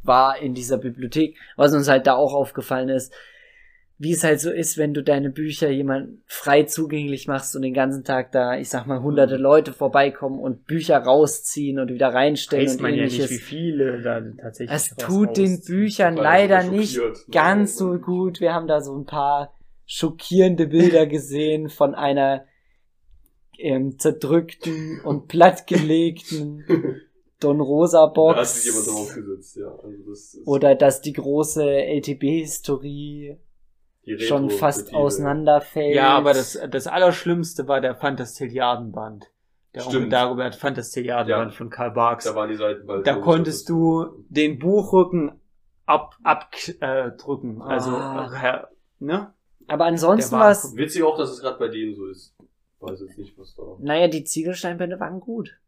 war in dieser Bibliothek. Was uns halt da auch aufgefallen ist, wie es halt so ist, wenn du deine Bücher jemand frei zugänglich machst und den ganzen Tag da, ich sag mal, hunderte Mhm. Leute vorbeikommen und Bücher rausziehen und wieder reinstellen weiß und man ja nicht, wie ähnliches. viele da tatsächlich Es was tut den. Büchern leider nicht ganz so gut. Wir haben da so ein paar schockierende Bilder gesehen von einer ähm, zerdrückten und plattgelegten Don Rosa Da hat sich jemand Box. draufgesetzt, ja. Also das ist Oder dass die große LTB-Historie schon fast auseinanderfällt. Ja, aber das, das Allerschlimmste war der Fantastilliardenband. Der Stimmt. Dagobert Fantastilliardenband Ja. von Karl Barks. Da waren die Seiten bald Da konntest dass du den Buchrücken ab, abdrücken. Äh, drücken. also, Ah. äh, ne? Aber ansonsten war- es, Witzig auch, dass es gerade bei denen so ist. Weiß jetzt nicht, was da. naja, die Ziegelsteinbände waren gut.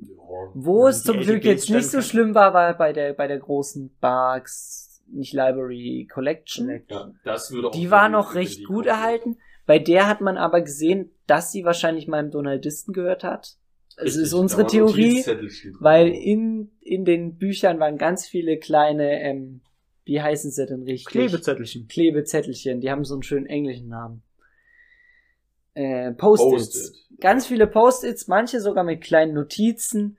Ja. Wo Ja, es zum Glück jetzt nicht so schlimm war, war bei der, bei der großen Barks, nicht Library Collection. ja, das würde auch Die war noch recht gut kommen. erhalten. Bei der hat man aber gesehen, dass sie wahrscheinlich meinem Donaldisten gehört hat. Es ist unsere Theorie, weil in, in den Büchern waren ganz viele kleine, ähm, wie heißen sie denn richtig? Klebezettelchen. Klebezettelchen. Die haben so einen schönen englischen Namen. Äh, Post-its. Post-it. Ganz viele Post-its, manche sogar mit kleinen Notizen,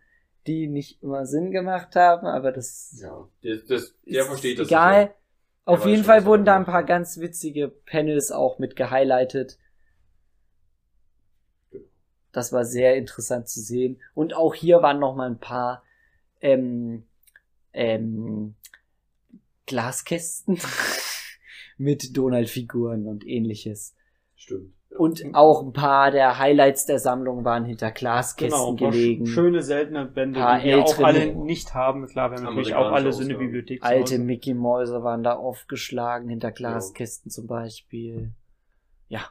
die nicht immer Sinn gemacht haben, aber das Ja, der, das, der ist versteht das. egal. sicher. Auf jeden Fall wurden da ein paar ganz witzige Panels auch mit gehighlightet. Das war sehr interessant zu sehen. Und auch hier waren noch mal ein paar ähm, ähm, Glaskästen mit Donald-Figuren und ähnliches. Stimmt. Ja. Und auch ein paar der Highlights der Sammlung waren hinter Glaskästen Genau, gelegen. schöne seltene Bände, Paar die wir auch alle nicht haben. Klar, wir haben natürlich auch alle so eine Bibliothek. Alte Hause. Mickey Mäuse waren da aufgeschlagen hinter Glaskästen zum Beispiel. Ja.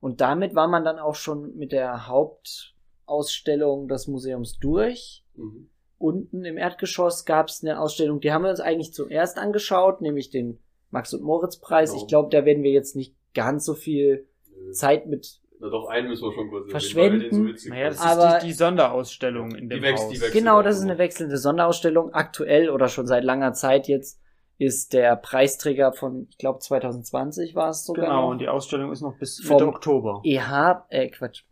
Und damit war man dann auch schon mit der Hauptausstellung des Museums durch. Mhm. Unten im Erdgeschoss gab es eine Ausstellung, die haben wir uns eigentlich zuerst angeschaut, nämlich den Max und Moritz Preis. Genau. Ich glaube, da werden wir jetzt nicht ganz so viel. Zeit mit Na doch, einen müssen wir schon kurz Verschwenden. weil wir den so Naja, das. Aber- ist die, die Sonderausstellung in dem Die wächst- Haus. die wächst. Genau, das ist eine wechselnde Sonderausstellung. Aktuell oder schon seit langer Zeit jetzt ist der Preisträger von, ich glaube 2020 war es sogar. Genau, noch. und die Ausstellung ist noch bis Vom- Mitte Oktober. EH, äh Quatsch.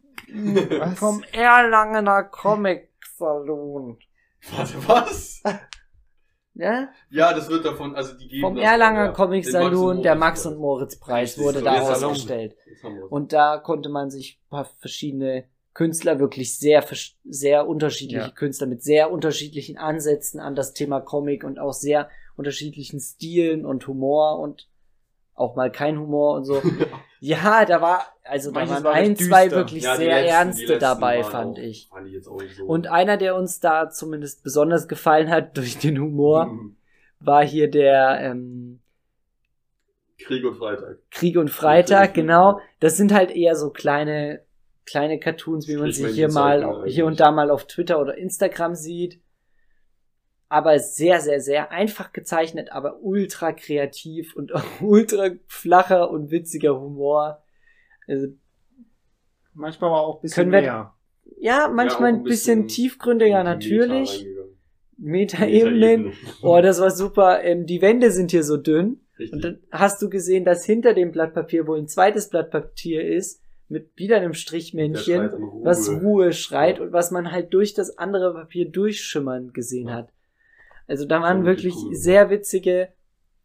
Vom Erlangener Comic Saloon. Warte, was? Ja? Ja, das wird davon, also die geben Vom Erlanger ja, Comic Saloon, der Max und Moritz Preis Richtig, wurde so da Salon. ausgestellt. Und da konnte man sich ein paar verschiedene Künstler, wirklich sehr, sehr unterschiedliche Ja. Künstler mit sehr unterschiedlichen Ansätzen an das Thema Comic und auch sehr unterschiedlichen Stilen und Humor und auch mal kein Humor und so. ja, da war, also da waren war ein, zwei düster. wirklich Ja, sehr letzten- ernste dabei, fand auch, ich. Fand ich jetzt auch nicht so. Und einer, der uns da zumindest besonders gefallen hat durch den Humor, Mhm. war hier der ähm, Krieg und Freitag. Krieg und Freitag, Krieg genau. Das sind halt eher so kleine, kleine Cartoons, wie man sie hier mal, hier und da mal auf Twitter oder Instagram sieht. Aber sehr, sehr, sehr einfach gezeichnet, aber ultra kreativ und ultra flacher und witziger Humor. Also, Manchmal war auch ein bisschen wir- mehr. ja, manchmal auch ein bisschen, tiefgründiger die Meta natürlich. Meta-Ebenen. Meta-Ebene. Oh, das war super. Ähm, die Wände sind hier so dünn. Richtig. Und dann hast du gesehen, dass hinter dem Blatt Papier wohl ein zweites Blatt Papier ist, mit wieder einem Strichmännchen, Ruhe. was Ruhe schreit Ja. und was man halt durch das andere Papier durchschimmern gesehen Ja. hat. Also da waren wirklich cool. sehr witzige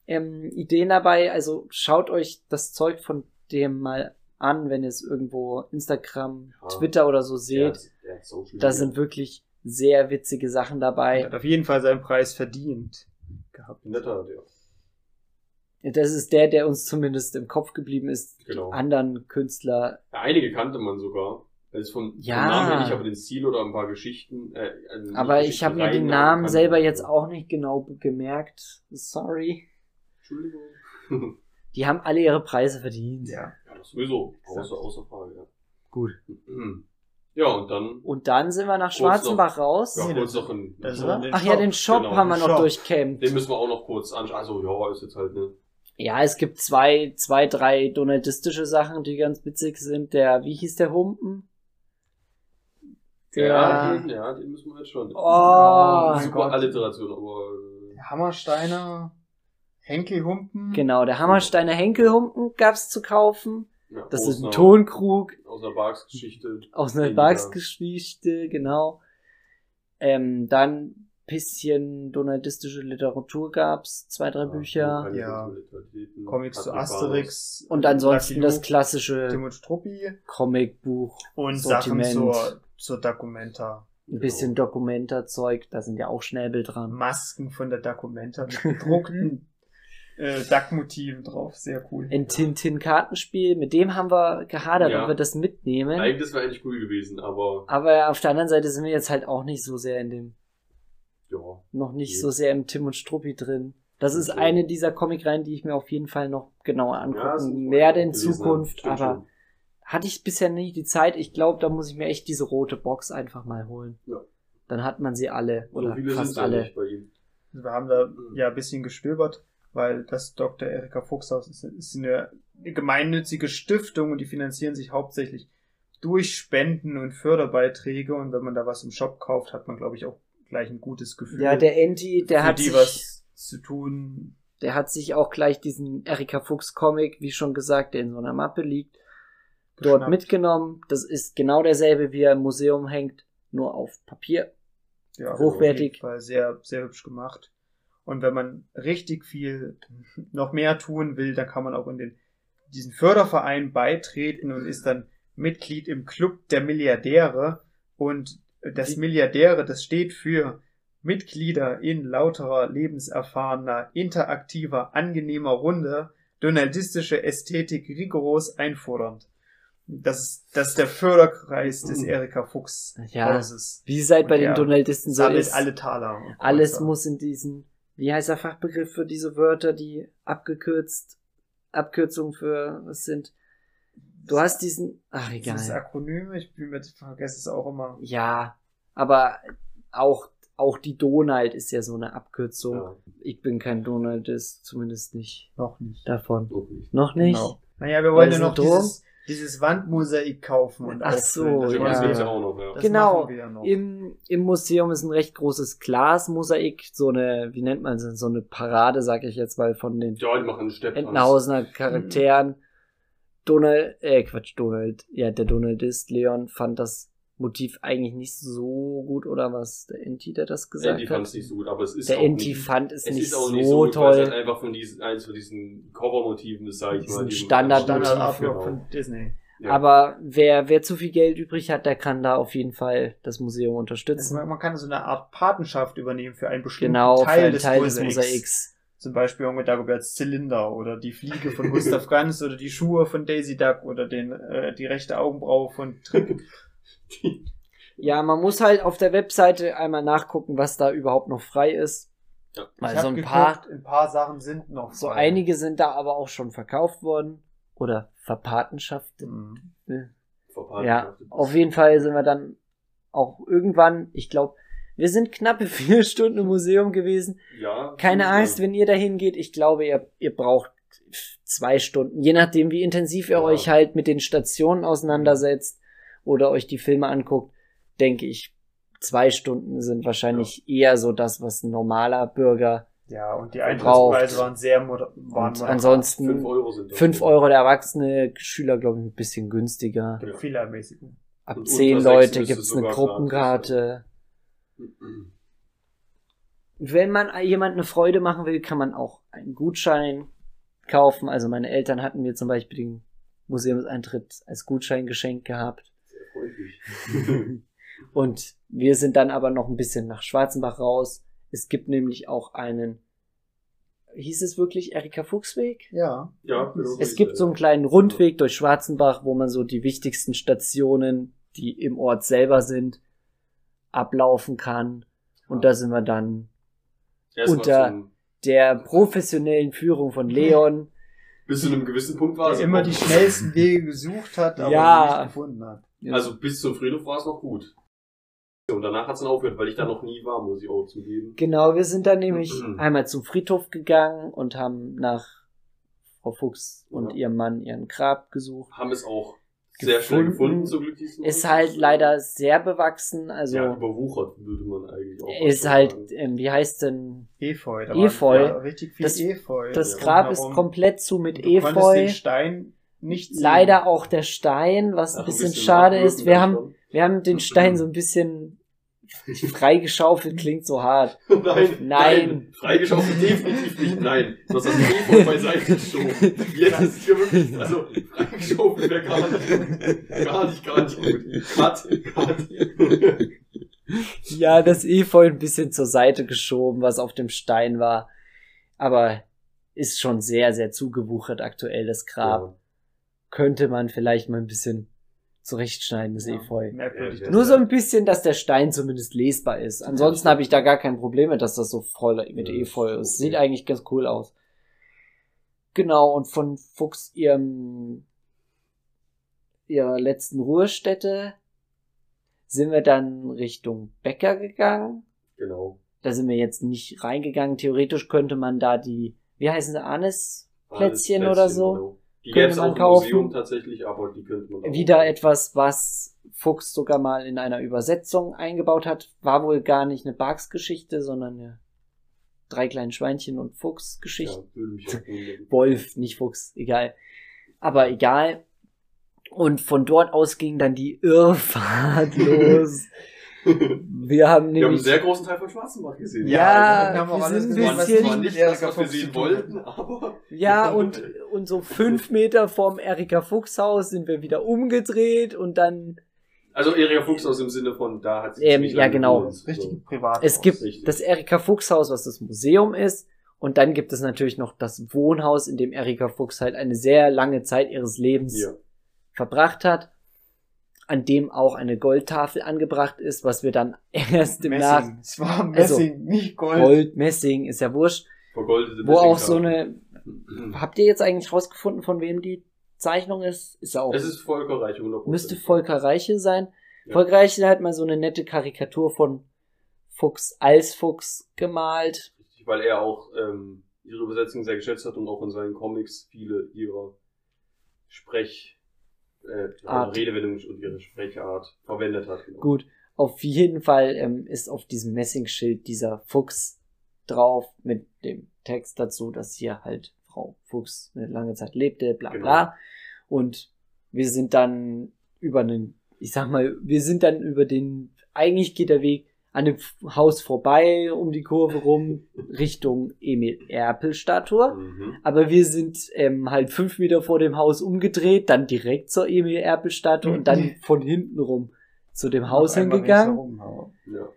ähm, Ideen dabei. Also schaut euch das Zeug von dem mal an, wenn ihr es irgendwo Instagram, Ja. Twitter oder so seht. Social Da sind wirklich sehr witzige Sachen Er dabei. hat auf jeden Fall seinen Preis verdient gehabt. Netter, der. Das ist der, der uns zumindest im Kopf geblieben ist. Genau. Die anderen Künstler Ja, einige kannte man sogar. Also von, Ja. vom Namen her nicht, aber den Stil oder ein paar Geschichten. Äh, also Aber ich Geschichten, habe mir den Namen selber jetzt auch nicht genau gemerkt. Sorry. Entschuldigung. Die haben alle ihre Preise verdient. Ja. ja, das sowieso. Außer, außer Frage, ja. Gut. Ja, und dann Und dann sind wir nach Schwarzenbach raus. ja, kurz das- noch ein. das ja, war den Ach ja, Shop. den Shop Genau, haben wir noch durchkämmt. den müssen wir auch noch kurz anschauen. Also, ja, ist jetzt halt ne. Ja, es gibt zwei, zwei, drei donaldistische Sachen, die ganz witzig sind. Der, wie hieß der Humpen? Ja, Der, den, ja, den müssen wir jetzt schon. Oh, mein Super Gott. Alliteration, aber. äh, Hammersteiner, Henkelhumpen. genau, der Hammersteiner Henkelhumpen gab's zu kaufen. Ja, Das ist ein einer- Tonkrug Aus einer Barks-Geschichte. aus einer Barks-Geschichte, genau. Ähm, dann bisschen donaldistische Literatur gab's, zwei, drei Ja, Bücher. Ja. Comics zu Asterix. Und ansonsten das klassische Tim und Struppi. Comicbuch, Und Sortiment. Sachen zur, zur Documenta. ein bisschen Dokumentarzeug, da sind ja auch Schnäbel dran. Masken von der Documenta mit gedruckten äh, Duck-Motiven drauf. Sehr cool. Ein Tintin-Kartenspiel, mit dem haben wir gehadert, Ja. ob wir das mitnehmen. Eigentlich, das wäre eigentlich cool gewesen, aber Aber auf der anderen Seite sind wir jetzt halt auch nicht so sehr in dem, ja. noch nicht Nee. so sehr im Tim und Struppi drin. Das ist Okay. eine dieser Comicreihen, die ich mir auf jeden Fall noch genauer Ja, angucken muss man werde in. Zukunft, aber schon. Hatte ich bisher nie die Zeit. Ich glaube, da muss ich mir echt diese rote Box einfach mal holen. Ja. Dann hat man sie alle So oder viele sind fast alle. nicht bei ihm. Wir haben da ja ein bisschen gestöbert, weil das Dr. Erika Fuchshaus ist, ist eine gemeinnützige Stiftung und die finanzieren sich hauptsächlich durch Spenden und Förderbeiträge und wenn man da was im Shop kauft, hat man glaube ich auch gleich ein gutes Gefühl. Ja, der Enti, der für hat die sich, was zu tun. der hat sich auch gleich diesen Erika Fuchs Comic, wie schon gesagt, der in so einer Mappe liegt, dort geschnappt. mitgenommen. Das ist genau derselbe, wie er im Museum hängt, nur auf Papier. ja, hochwertig. Auf jeden Fall sehr, sehr hübsch gemacht. Und wenn man richtig viel noch mehr tun will, dann kann man auch in den, diesen Förderverein beitreten und ist dann Mitglied im Club der Milliardäre. Und das Milliardäre, das steht für Mitglieder in lauterer, lebenserfahrener, interaktiver, angenehmer Runde, donaldistische Ästhetik rigoros einfordernd. Das ist, das ist der Förderkreis des Erika Fuchs Ja. Hauses. Wie es halt bei den Donaldisten so ist. alle Taler. Alles muss in diesen, wie heißt der Fachbegriff für diese Wörter, die abgekürzt, Abkürzungen für, was sind? Du hast diesen, ach Dieses egal. Akronym, ich bin mir vergesse es auch immer. Ja, aber auch, auch die Donald ist ja so eine Abkürzung. Ja, Ich bin kein Donald, ist zumindest nicht Noch nicht. davon. so nicht. Noch nicht? Genau. Naja, wir wollen ja noch dieses, dieses Wandmosaik kaufen und Ach so, Das ja. gibt's ja auch noch, ja. Das Genau. machen wir ja noch. Im, Im Museum ist ein recht großes Glasmosaik, so eine, wie nennt man es, so eine Parade, sag ich jetzt mal, von den Ja, die machen. Entenhausener Charakteren. Donald, äh, Quatsch, Donald, ja, der Donald ist, Leon fand das Motiv eigentlich nicht so gut, oder was? Der Enti, der das gesagt Die hat? fand es nicht so gut, aber es ist der auch Enti nicht, fand es, es nicht ist auch so nicht so gut, weil es halt toll. einfach von diesen, eins von diesen Covermotiven ist, sag ich Diesen mal. die- Standard- genau. von Disney. Ja. Aber wer, wer zu viel Geld übrig hat, der kann da auf jeden Fall das Museum Also unterstützen. man, man kann so eine Art Patenschaft übernehmen für einen bestimmten Genau, für Teil, einen des, Teil des Mosaiks. Mosaiks. Zum Beispiel Junge Dagoberts Zylinder oder die Fliege von Gustav Ganz oder die Schuhe von Daisy Duck oder den, äh, die rechte Augenbraue von Trick. Ja, man muss halt auf der Webseite einmal nachgucken, was da überhaupt noch frei ist. Ja. Weil so ein paar, geguckt, ein paar Sachen sind noch so frei. einige sind da aber auch schon verkauft worden. Oder verpatenschaftet. Mhm. Ja, auf jeden Fall sind wir dann auch irgendwann, ich glaube, wir sind knappe vier Stunden im Museum gewesen. Ja. Keine. Angst, wenn ihr dahin geht. Ich glaube, ihr, ihr braucht zwei Stunden, je nachdem, wie intensiv ihr Ja. euch halt mit den Stationen auseinandersetzt oder euch die Filme anguckt, denke ich, zwei Stunden sind wahrscheinlich eher so das, was ein normaler Bürger Ja, und die. Eintrittspreise waren sehr moder waren moderat. ansonsten Fünf Euro sind das. fünf Euro der erwachsene Schüler, glaube ich, ein bisschen günstiger. Ermäßigungen. Ab Und zehn unter sechs Leute müsste gibt's eine Gruppenkarte. Wenn man jemand eine Freude machen will, kann man auch einen Gutschein kaufen. Also meine Eltern hatten mir zum Beispiel den Museumseintritt als Gutschein geschenkt gehabt. Und wir sind dann aber noch ein bisschen nach Schwarzenbach raus. Es gibt nämlich auch einen, hieß es wirklich Erika Fuchsweg? Ja. ja, genau. Es gibt so einen kleinen Rundweg durch Schwarzenbach, wo man so die wichtigsten Stationen, die im Ort selber sind, ablaufen kann. Und da sind wir dann Erstmal unter- zum- der professionellen Führung von Leon. Bis zu einem gewissen Punkt war Der es immer die schnellsten Wege gesucht hat, aber Ja. nicht gefunden hat. Also bis zum Friedhof war es noch gut. Und danach hat es dann aufgehört, weil ich da noch nie war, muss ich auch zugeben. Genau, wir sind dann nämlich Mhm. einmal zum Friedhof gegangen und haben nach Frau Fuchs und Ja. ihrem Mann ihren Grab gesucht. Haben es auch sehr schnell Gefunden. gefunden, zum Glück diesmal. Ist halt leider sehr bewachsen, also ja, überwuchert, würde man eigentlich auch ist halt, sagen. ähm, wie heißt denn, Efeu. Da Efeu. Richtig viel Das- Efeu. das Ja. Grab ist komplett zu mit Du konntest Efeu. den Stein nicht sehen. Leider auch der Stein, was ein Ach, bisschen, schade ist. Wir haben, schon. wir haben den Stein so ein bisschen freigeschaufelt, klingt so hart. Nein, Nein. nein. Freigeschaufelt definitiv nicht, nein. Du hast das Telefon beiseite geschoben. Jetzt ist es hier wirklich, also, freigeschaufelt wäre gar nicht gut. Gar nicht, gar nicht gut. Cut, cut. Ja, das Efeu ein bisschen zur Seite geschoben, was auf dem Stein war. Aber ist schon sehr, sehr zugewuchert aktuell, das Grab. Könnte man vielleicht mal ein bisschen zurechtschneiden, das Ja, Efeu. Merkwürdig. Nur so ein bisschen, dass der Stein zumindest lesbar ist. Ansonsten habe ich da gar kein Problem mit, dass das so voll mit Ja, Efeu ist. okay. Sieht eigentlich ganz cool aus. Genau, und von Fuchs ihrem ihrer letzten Ruhestätte sind wir dann Richtung Bäcker gegangen. Genau. Da sind wir jetzt nicht reingegangen. Theoretisch könnte man da die, wie heißen sie, Anis Plätzchen oder so? Die Könnte es man kaufen. Museum tatsächlich, aber die könnte man auch wieder etwas, was Fuchs sogar mal in einer Übersetzung eingebaut hat. War wohl gar nicht eine Barks-Geschichte, sondern eine drei kleinen Schweinchen und Fuchs-Geschichte. Ja. Wolf, nicht Fuchs, egal. Aber egal. Und von dort aus ging dann die Irrfahrt los. Wir haben Wir haben einen nämlich, sehr großen Teil von Schwarzenbach gesehen. Ja, wir haben auch wir alles sind ein bisschen- nicht das, was wir sehen wollten, aber ja, und, und so fünf Meter vorm Erika Fuchs Haus sind wir wieder umgedreht und dann Also Erika Fuchs aus dem Sinne von, da hat sie Ähm, ja, genau. richtige So. Privat. Es gibt richtig. das Erika Fuchs Haus, was das Museum ist. Und dann gibt es natürlich noch das Wohnhaus, in dem Erika Fuchs halt eine sehr lange Zeit ihres Lebens Ja. verbracht hat. An dem auch eine Goldtafel angebracht ist, was wir dann erst im Nach Messing. Es war Also, Messing, nicht Gold. Gold, Messing, ist ja wurscht. Vergoldete Wo auch so eine, habt ihr jetzt eigentlich rausgefunden, von wem die Zeichnung ist? Ist ja auch, Es ist Volker Reich, 100%. müsste Volker Reiche sein. Ja. Volker Reiche hat mal so eine nette Karikatur von Fuchs als Fuchs gemalt. Richtig, Weil er auch ähm, ihre Übersetzung sehr geschätzt hat und auch in seinen Comics viele ihrer äh, Art. Redewendung und ihre Sprechart verwendet hat. Genau. Gut, auf jeden Fall ähm, ist auf diesem Messingschild dieser Fuchs drauf mit dem Text dazu, dass hier halt Frau Fuchs eine lange Zeit lebte, bla Genau. bla. Und wir sind dann über einen, ich sag mal, wir sind dann über den, eigentlich geht der Weg an dem Haus vorbei, um die Kurve rum, Richtung Emil-Erpel-Statue. Mhm. Aber wir sind ähm, halt fünf Meter vor dem Haus umgedreht, dann direkt zur Emil-Erpel-Statue und dann von hinten rum zu dem Haus hingegangen, ja.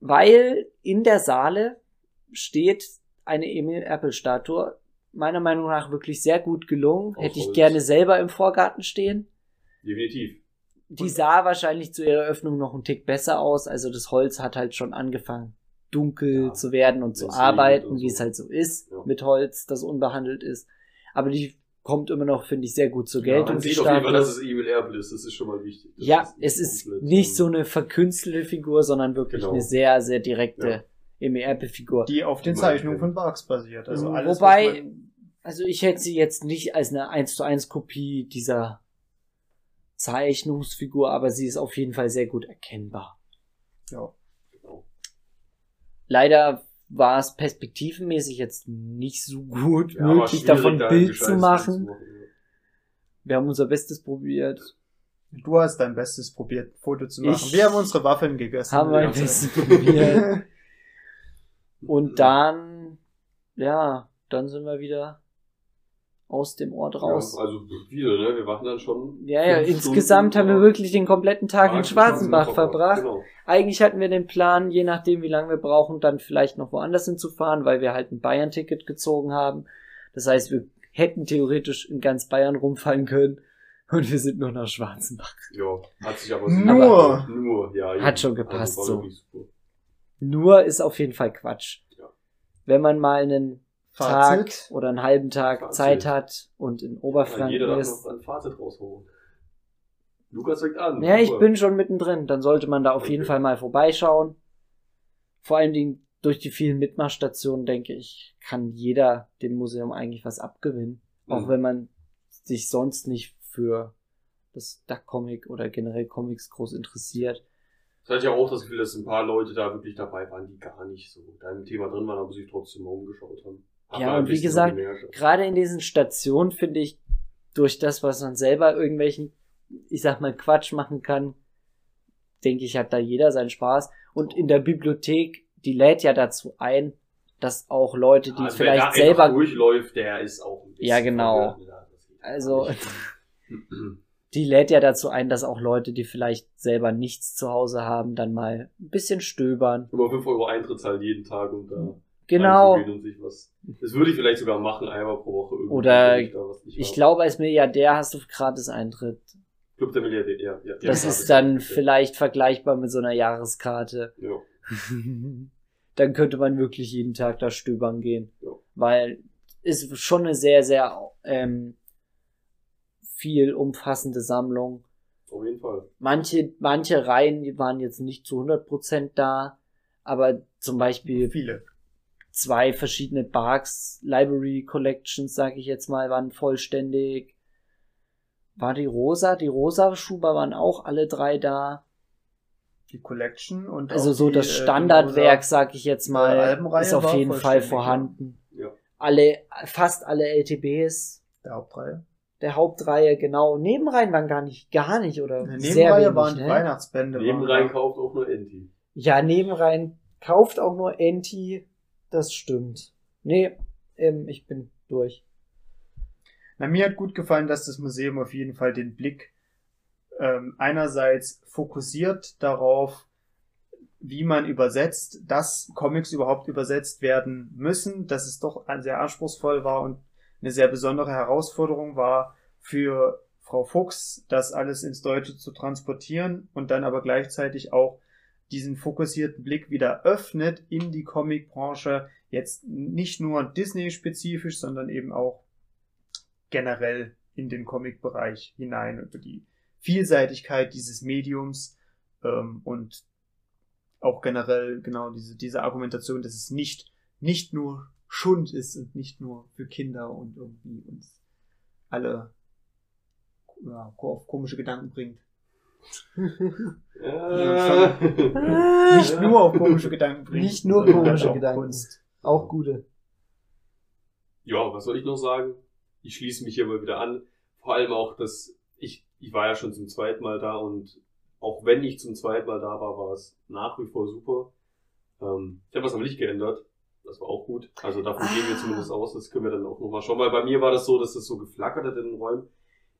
Weil in der Saale steht eine Emil-Erpel-Statue. Meiner Meinung nach wirklich sehr gut gelungen. Hätte ich Holz. gerne selber im Vorgarten stehen. Definitiv. Die sah wahrscheinlich zu ihrer Öffnung noch einen Tick besser aus. Also das Holz hat halt schon angefangen, dunkel Ja, zu werden und zu arbeiten, und wie es so. halt so ist Ja. mit Holz, das unbehandelt ist. Aber die kommt immer noch, finde ich, sehr gut zur Ja, Geltung. Man die sieht auf jeden Fall, dass es Emil Erpel ist. Das ist schon mal wichtig. Das ja, es ist nicht so eine verkünstelte Figur, sondern wirklich Genau. eine sehr, sehr direkte Ja. Emil Erpel-Figur. Die auf den man Zeichnungen von Barks basiert. Also alles, Wobei, man- also ich hätte sie jetzt nicht als eine 1 zu 1 Kopie dieser Zeichnungsfigur, aber sie ist auf jeden Fall sehr gut erkennbar. ja. Leider war es perspektivenmäßig jetzt nicht so gut Ja, möglich, davon da ein Bild zu machen. ja. Wir haben unser Bestes probiert. Du hast dein Bestes probiert, Foto zu machen. Ich- wir haben unsere Waffeln gegessen. Haben wir ein. Bestes probiert. Und dann, ja, dann sind wir wieder aus dem Ort raus. Ja, also wieder, ne? Wir waren dann schon. Ja, ja, insgesamt Stunden, haben wir aber- wirklich den kompletten Tag in Schwarzenbach verbracht. Genau. Eigentlich hatten wir den Plan, je nachdem, wie lange wir brauchen, dann vielleicht noch woanders hinzufahren, weil wir halt ein Bayern-Ticket gezogen haben. Das heißt, wir hätten theoretisch in ganz Bayern rumfallen können und wir sind nur nach Schwarzenbach. Ja, hat sich aber Nur. nur, ja. Hat schon gepasst, war so. Nur ist auf jeden Fall Quatsch. Ja. Wenn man mal einen Fazit. Tag oder einen halben Tag Fazit. Zeit hat und in Ja, Oberfranken jeder darf ist. noch ein Fazit rausholen. Lukas fängt an. Ja, ich bin schon mittendrin. Dann sollte man da auf jeden Okay. Fall mal vorbeischauen. Vor allen Dingen durch die vielen Mitmachstationen, denke ich, kann jeder dem Museum eigentlich was abgewinnen. Auch Mhm. wenn man sich sonst nicht für das Duck-Comic oder generell Comics groß interessiert. Ich hatte ja auch das Gefühl, dass ein paar Leute da wirklich dabei waren, die gar nicht so da im Thema drin waren, aber sich trotzdem mal umgeschaut haben. Ja, und wie gesagt. Gerade in diesen Stationen finde ich, durch das, was man selber irgendwelchen, ich sag mal, Quatsch machen kann, denke ich, hat da jeder seinen Spaß. Und in der Bibliothek, die lädt ja dazu ein, dass auch Leute, die also wer da vielleicht selber, durchläuft, der ist auch ein bisschen Ja, genau. Ja, gar also, die lädt ja dazu ein, dass auch Leute, die vielleicht selber nichts zu Hause haben, dann mal ein bisschen stöbern. Über 5 Euro Eintritt zahlen jeden Tag und da Genau. reinzugehen und sich was. Das würde ich vielleicht sogar machen, einmal pro Woche irgendwie. Oder ich, da was nicht Ich glaube, als Milliardär hast du gratis Eintritt. Club der Milliardär, ja. ja Das ja, ist dann ja. vielleicht vergleichbar mit so einer Jahreskarte. Ja. dann könnte man wirklich jeden Tag da stöbern gehen. Ja. Weil ist schon eine sehr, sehr ähm, viel umfassende Sammlung. Auf jeden Fall. Manche, manche Reihen die waren jetzt nicht zu 100% da, aber zum Beispiel Viele. Zwei verschiedene Barks Library Collections, sage ich jetzt mal, waren vollständig. War die Rosa? Die Rosa Schuber waren auch alle drei da. Die Collection und Also auch so die, das äh, Standardwerk, sag ich jetzt mal, ist auf jeden Fall vorhanden. Ja. Alle, fast alle LTBs der Hauptreihe. der Hauptreihe, genau. Nebenreihen waren gar nicht, gar nicht, oder? In der sehr Nebenreihe wenig, waren die ne? Weihnachtsbände. Nebenrein waren kauft auch nur Enti. Ja, Nebenreihen kauft auch nur Enti, das stimmt. Nee, ähm, ich bin durch. Na, mir hat gut gefallen, dass das Museum auf jeden Fall den Blick ähm, einerseits fokussiert darauf, wie man übersetzt, dass Comics überhaupt übersetzt werden müssen, dass es doch sehr anspruchsvoll war und eine sehr besondere Herausforderung war für Frau Fuchs, das alles ins Deutsche zu transportieren und dann aber gleichzeitig auch diesen fokussierten Blick wieder öffnet in die Comicbranche, jetzt nicht nur Disney-spezifisch, sondern eben auch generell in den Comic-Bereich hinein, über die Vielseitigkeit dieses Mediums ähm, und auch generell genau diese, diese Argumentation, dass es nicht, nicht nur Schund ist und nicht nur für Kinder und irgendwie uns alle ja, auf komische Gedanken bringt. Ja. Nicht nur auf komische Gedanken bringt. Nicht nur komische auch Gedanken. Kunst. Auch gute. Ja, was soll ich noch sagen? Ich schließe mich hier mal wieder an. Vor allem auch, dass ich, ich war ja schon zum zweiten Mal da und auch wenn ich zum zweiten Mal da war, war es nach wie vor super. Ähm, ich habe was aber nicht geändert. Das war auch gut. Also davon gehen wir Ah. zumindest aus. Das können wir dann auch nochmal schauen. Weil bei mir war das so, dass das so geflackert hat in den Räumen.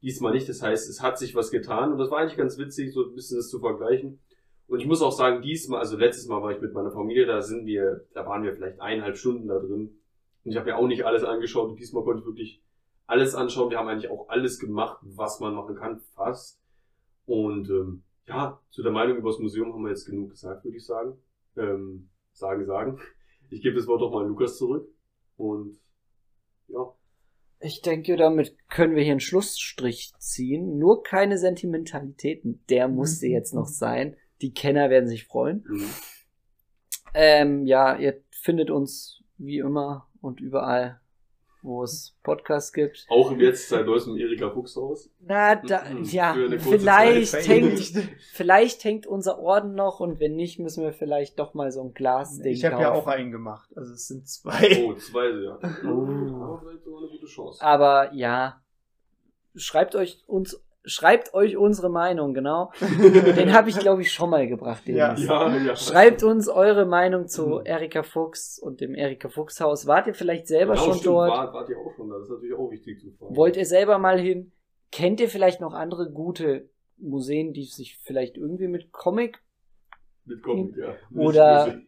Diesmal nicht. Das heißt, es hat sich was getan. Und das war eigentlich ganz witzig, so ein bisschen das zu vergleichen. Und ich muss auch sagen, diesmal, also letztes Mal war ich mit meiner Familie, da sind wir, da waren wir vielleicht eineinhalb Stunden da drin. Und ich habe ja auch nicht alles angeschaut. Und diesmal konnte ich wirklich alles anschauen. Wir haben eigentlich auch alles gemacht, was man machen kann, fast. Und ähm, ja, zu der Meinung über das Museum haben wir jetzt genug gesagt, würde ich sagen. Ähm, sagen, sagen. Ich gebe das Wort doch mal an Lukas zurück. Und ja, Ich denke, damit können wir hier einen Schlussstrich ziehen. Nur keine Sentimentalitäten. Der musste jetzt noch sein. Die Kenner werden sich freuen. mhm. Ähm, ja, ihr findet uns wie immer und überall, wo es Podcasts gibt. auch jetzt seit neuestem Erika Fuchshaus. Na, da, Mhm. ja, eine kurze vielleicht Zeit. hängt, vielleicht hängt unser Orden noch und wenn nicht, müssen wir vielleicht doch mal so ein Glasding Ich habe ja auch einen gemacht. Also es sind zwei. Oh, zwei, ja. Oh. Aber vielleicht sogar eine gute Chance. Aber ja, schreibt euch uns, schreibt euch unsere Meinung, genau. Den habe ich, glaube ich, schon mal gebracht. Den Ja. Ja, ja. Schreibt uns eure Meinung zu Mhm. Erika Fuchs und dem Erika Fuchs Haus. Wart ihr vielleicht selber Genau, schon stimmt, dort? War, wart ihr auch schon da? Das ist natürlich auch wichtig zu fragen. Wollt ihr selber mal hin? Kennt ihr vielleicht noch andere gute Museen, die sich vielleicht irgendwie mit Comic Mit Comic, ja. Oder-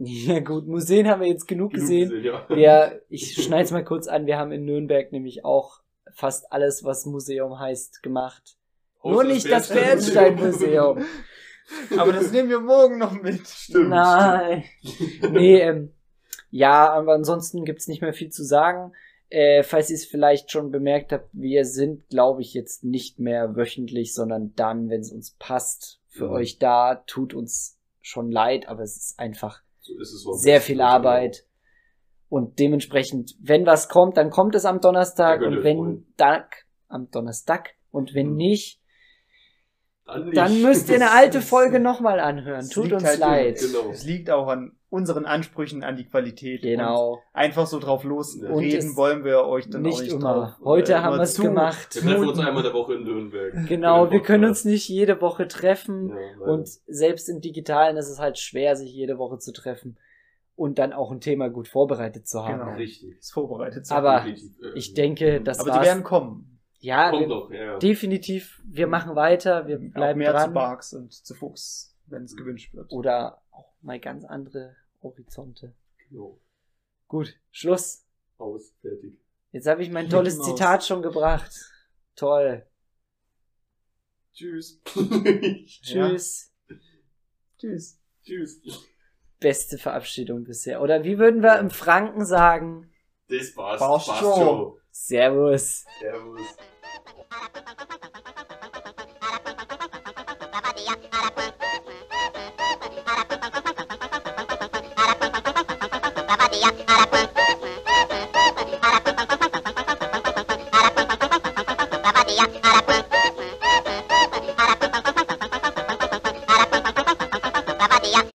Ja gut, Museen haben wir jetzt genug genug gesehen. gesehen, ja. Wir, ich schneide es mal kurz an, wir haben in Nürnberg nämlich auch fast alles, was Museum heißt, gemacht. Nur Außer nicht das Bernstein-Museum. Aber das nehmen wir morgen noch mit. Stimmt. Nein. Nee, ähm, ja, aber ansonsten gibt's nicht mehr viel zu sagen. Äh, falls ihr es vielleicht schon bemerkt habt, wir sind, glaube ich, jetzt nicht mehr wöchentlich, sondern dann, wenn es uns passt, für Mhm. euch da. Tut uns schon leid, aber es ist einfach So ist es sehr viel Arbeit. Und dementsprechend, wenn was kommt, dann kommt es am Donnerstag und wenn. Tag, am Donnerstag und wenn Mhm. nicht, Dann, nicht. dann müsst ihr eine alte Folge nochmal anhören. Es Tut uns halt leid. Genau. Es liegt auch an unseren Ansprüchen an die Qualität. Und Genau. einfach so drauf Und losreden wollen wir euch dann auch Nicht nicht immer. drauf. Heute äh, haben wir es gemacht. Wir treffen uns einmal der Woche in Nürnberg. Genau, wir können uns nicht jede Woche treffen Ja, und selbst im Digitalen ist es halt schwer, sich jede Woche zu treffen und dann auch ein Thema gut vorbereitet zu haben. Genau. Richtig. Ist vorbereitet. zu Aber sein. Definitiv, äh, Ich denke, das Aber war's. die werden kommen. ja, Kommt wir, noch, ja. definitiv, wir machen weiter, wir Auch bleiben mehr zu dran Barks und zu Fuchs, wenn es gewünscht wird. oder auch mal ganz andere Horizonte. Genau. Gut, Schluss. Aus, fertig. Jetzt habe ich mein tolles Mouse. Zitat schon gebracht. Toll. Tschüss. Tschüss. Tschüss. Tschüss. Beste Verabschiedung bisher. Oder wie würden wir im Franken sagen? Das passt. Passt Passt schon. schon. Servus. Servus.